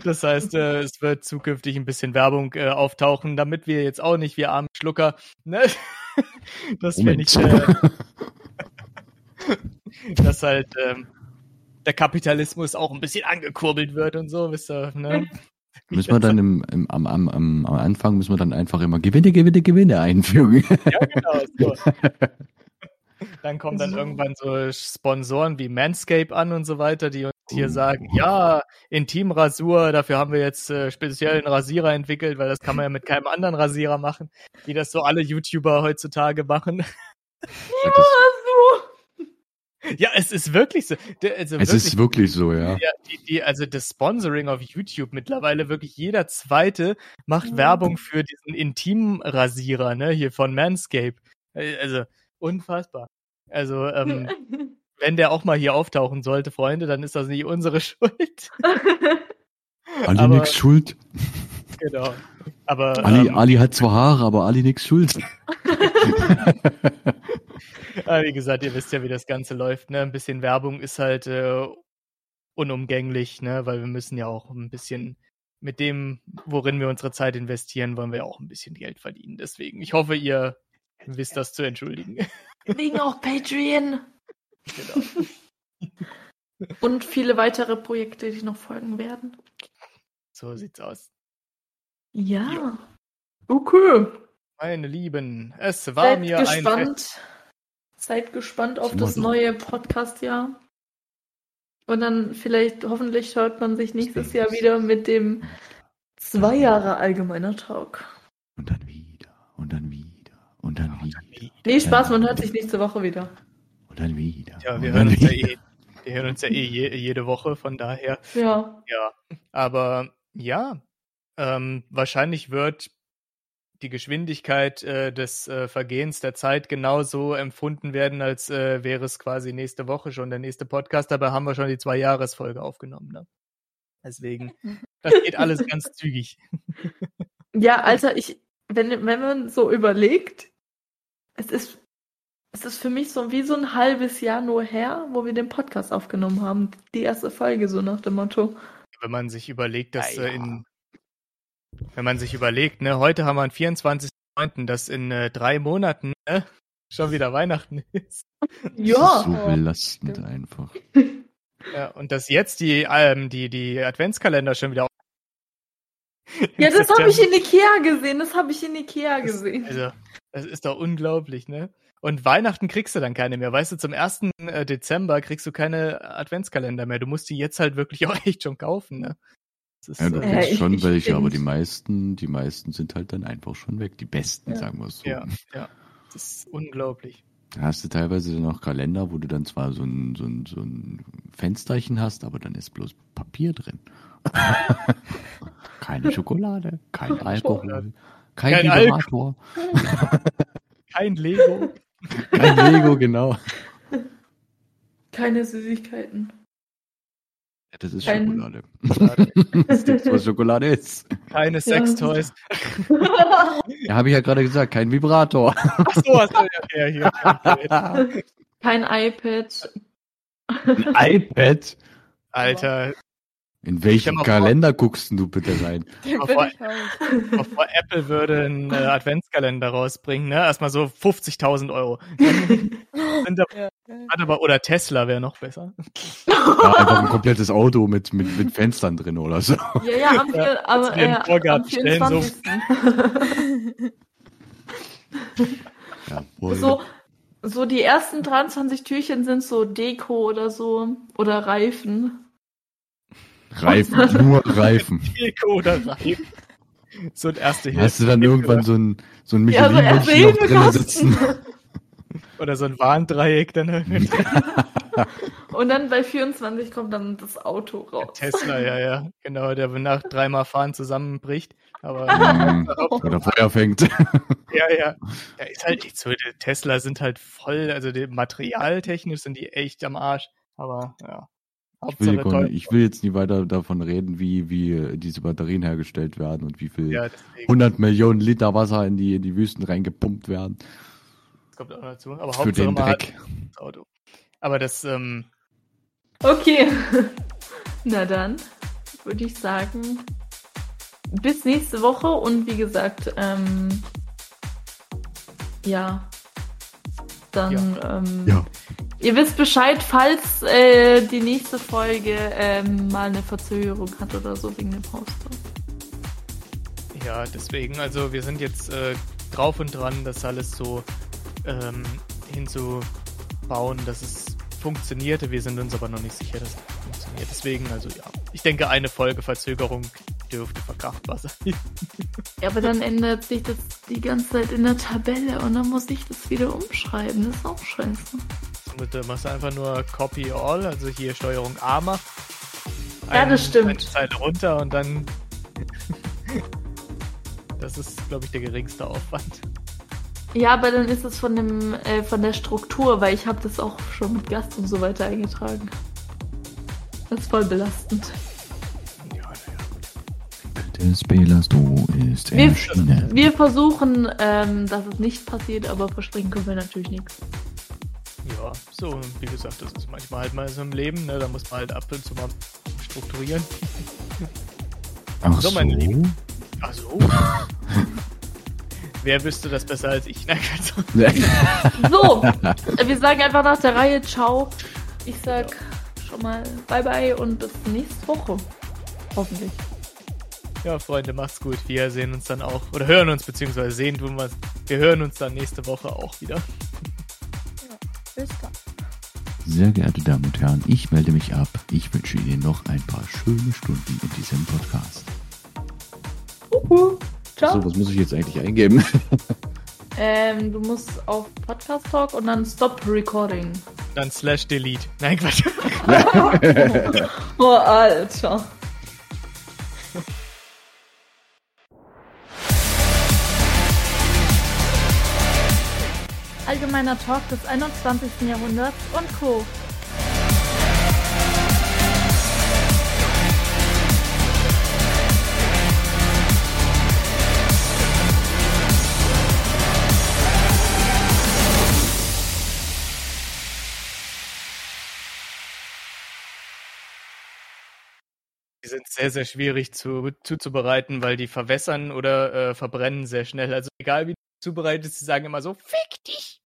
das heißt, äh, es wird zukünftig ein bisschen Werbung äh, auftauchen, damit wir jetzt auch nicht wie arme Schlucker, ne? dass wir nicht, äh, dass halt ähm, der Kapitalismus auch ein bisschen angekurbelt wird und so, wisst ihr, ne?
Müssen wir dann im, im, am, am, am, am Anfang müssen wir dann einfach immer Gewinne, Gewinne, Gewinne einfügen.
Ja, genau. So. Dann kommen dann irgendwann so Sponsoren wie Manscape an und so weiter, die uns hier
Oh.
sagen, ja, Intimrasur, dafür haben wir jetzt äh, speziell einen Rasierer entwickelt, weil das kann man ja mit keinem anderen Rasierer machen, wie das so alle YouTuber heutzutage machen. Ja, es ist wirklich so. Also
es
wirklich,
ist wirklich so, ja.
ja, die, die, also das Sponsoring auf YouTube mittlerweile wirklich jeder zweite macht
Ja.
Werbung für diesen Intimrasierer, ne, hier von Manscape. Äh, Also unfassbar. Also ähm, wenn der auch mal hier auftauchen sollte, Freunde, dann ist das nicht unsere Schuld.
Ali
aber-
nix schuld.
genau. Aber
Ali,
ähm,
Ali hat zwar Haare, aber Ali nix schuld.
Aber wie gesagt, ihr wisst ja, wie das Ganze läuft. Ne? Ein bisschen Werbung ist halt äh, unumgänglich, ne? weil wir müssen ja auch ein bisschen mit dem, worin wir unsere Zeit investieren, wollen wir ja auch ein bisschen Geld verdienen. Deswegen, ich hoffe, ihr wisst das zu entschuldigen.
Wegen auch Patreon.
genau.
Und viele weitere Projekte, die noch folgen werden.
So sieht's aus.
Ja. Okay.
Meine Lieben, es war
Seid
mir ein Fest.
Seid gespannt auf das neue Podcast-Jahr. Und dann vielleicht, hoffentlich hört man sich nächstes Jahr wieder mit dem zwei Jahre allgemeiner Talk.
Und dann wieder. Und dann wieder. Und dann wieder.
Nee, Spaß, man hört sich nächste Woche wieder.
Und dann wieder.
Ja, wir hören uns ja eh, wir hören uns ja eh je, jede Woche, von daher.
Ja.
Ja, aber ja, ähm, wahrscheinlich wird die Geschwindigkeit äh, des äh, Vergehens der Zeit genauso empfunden werden, als äh, wäre es quasi nächste Woche schon der nächste Podcast. Dabei haben wir schon die zwei Jahresfolge aufgenommen. Ne? Deswegen, das geht alles ganz zügig.
Ja, Alter, ich, wenn, wenn man so überlegt, es ist, es ist für mich so wie so ein halbes Jahr nur her, wo wir den Podcast aufgenommen haben. Die erste Folge, so nach dem Motto.
Wenn man sich überlegt, dass
Ah,
äh,
ja.
in wenn man sich überlegt, ne, heute haben wir den 24.09., dass in äh, drei Monaten ne, schon wieder Weihnachten ist.
Ja.
Das ist so
Ja,
belastend
stimmt.
einfach.
Ja, und dass jetzt die, ähm, die, die Adventskalender schon wieder.
Ja, das habe ich in Ikea gesehen. Das habe ich in Ikea gesehen.
Also, das ist doch unglaublich, ne? Und Weihnachten kriegst du dann keine mehr. Weißt du, zum 1. äh, Dezember kriegst du keine Adventskalender mehr. Du musst die jetzt halt wirklich auch echt schon kaufen, ne? Das ist,
Ja, du
äh,
ich-
schon
ich
welche, aber
find's-
die meisten, die meisten sind halt dann einfach schon weg. Die besten,
Ja.
sagen wir es so.
Ja. ja, das ist unglaublich.
Da hast du teilweise dann auch Kalender, wo du dann zwar so ein, so ein, so ein Fensterchen hast, aber dann ist bloß Papier drin. Keine Schokolade, kein Alkohol, kein,
Kein
Vibrator,
Kein Lego.
kein Lego, genau.
Keine Süßigkeiten.
Ja, Das ist
Kein-
Schokolade. Das ist was Schokolade ist.
Keine Sextoys.
Ja, habe ich ja gerade gesagt, kein Vibrator.
Ach so, hast du ja, ja hier. Okay.
Kein iPad.
Ein iPad?
Alter,
In welchen
mal vor-
Kalender guckst denn du bitte rein?
Den
Aber
will
vor-
ich haben.
bevor Apple würde einen äh, Adventskalender rausbringen, ne? Erstmal so 50.000 Euro. Sind da,
Ja.
hat aber, oder Tesla wäre noch besser.
Ja, einfach ein komplettes Auto mit, mit, mit Fenstern drin oder so.
Ja, ja, am, am,
in den
äh, am
Vorgarten so-
24.
Jawohl.
so, so die ersten 23 Türchen sind so Deko oder so. Oder Reifen.
Reifen, nur Reifen.
Deko oder Reifen. So ein erste
Hast du dann irgendwann so ein, so ein
Ja, so
drinnen
Erste-Hilfe-Kasten.
sitzen?
Oder so ein Warndreieck dann irgendwie.
Und dann bei 24 kommt dann das Auto raus.
Tesla, ja, ja. Genau, der nach dreimal Fahren zusammenbricht. Aber
Mhm. Oder Feuer fängt.
ja, ja. Da ist halt echt so, die Tesla sind halt voll, also die, materialtechnisch sind die echt am Arsch. Aber ja.
Ich will, nicht- ich will jetzt nie weiter davon reden, wie, wie diese Batterien hergestellt werden und wie viel
Ja, deswegen
100 Millionen Liter Wasser in die, in die Wüsten reingepumpt werden.
das kommt auch dazu. Aber
Für
Hauptsache
den Dreck.
das Auto. Aber das, ähm,
Okay. Na dann würde ich sagen, bis nächste Woche und wie gesagt, ähm, ja, dann, Ähm,
Ja.
Ihr wisst Bescheid, falls äh, die nächste Folge ähm, mal eine Verzögerung hat oder so wegen dem Poster.
ja, deswegen, also wir sind jetzt äh, drauf und dran, das alles so ähm, hinzubauen, dass es funktionierte. Wir sind uns aber noch nicht sicher, dass es funktioniert. Deswegen, also ja, ich denke, eine Folge Verzögerung dürfte verkraftbar sein.
Ja, aber dann ändert sich das die ganze Zeit in der Tabelle und dann muss ich das wieder umschreiben. Das ist auch scheiße.
Somit äh, machst du einfach nur Copy All, also hier Steuerung A macht.
Ja, das stimmt.
Eine Zeile runter und dann. das ist, glaube ich, der geringste Aufwand.
Ja, aber dann ist es von dem äh, von der Struktur, weil ich habe das auch schon mit Gast und so weiter eingetragen. Das ist voll belastend.
Ja, naja, gut.
Du
Wir, wir versuchen, ähm, dass es nicht passiert, aber versprechen können wir natürlich nichts.
Ja, so, wie gesagt, das ist manchmal halt mal so im Leben, ne? Da muss man halt ab und zu mal strukturieren.
Ach
So,
so.
meine Lieben. Also. Wer wüsste das besser als ich? Nein,
So, wir sagen einfach nach der Reihe Ciao. Ich sag schon mal Bye Bye und bis nächste Woche. Hoffentlich.
ja, Freunde, macht's gut. Wir sehen uns dann auch, oder hören uns, beziehungsweise sehen tun wir Wir hören uns dann nächste Woche auch wieder.
Bis dann.
Sehr geehrte Damen und Herren, ich melde mich ab. Ich wünsche Ihnen noch ein paar schöne Stunden in diesem Podcast.
Uhu. Ciao.
So, was muss ich jetzt eigentlich eingeben?
Ähm, du musst auf Podcast Talk und dann Stop Recording.
Dann slash delete. Nein, Quatsch.
Oh, Alter. Allgemeiner Talk des 21. Jahrhunderts und Co.
Die sind sehr, sehr schwierig zu, zuzubereiten, weil die verwässern oder äh, verbrennen sehr schnell. Also egal wie du zubereitest, sie sagen immer so, fick dich.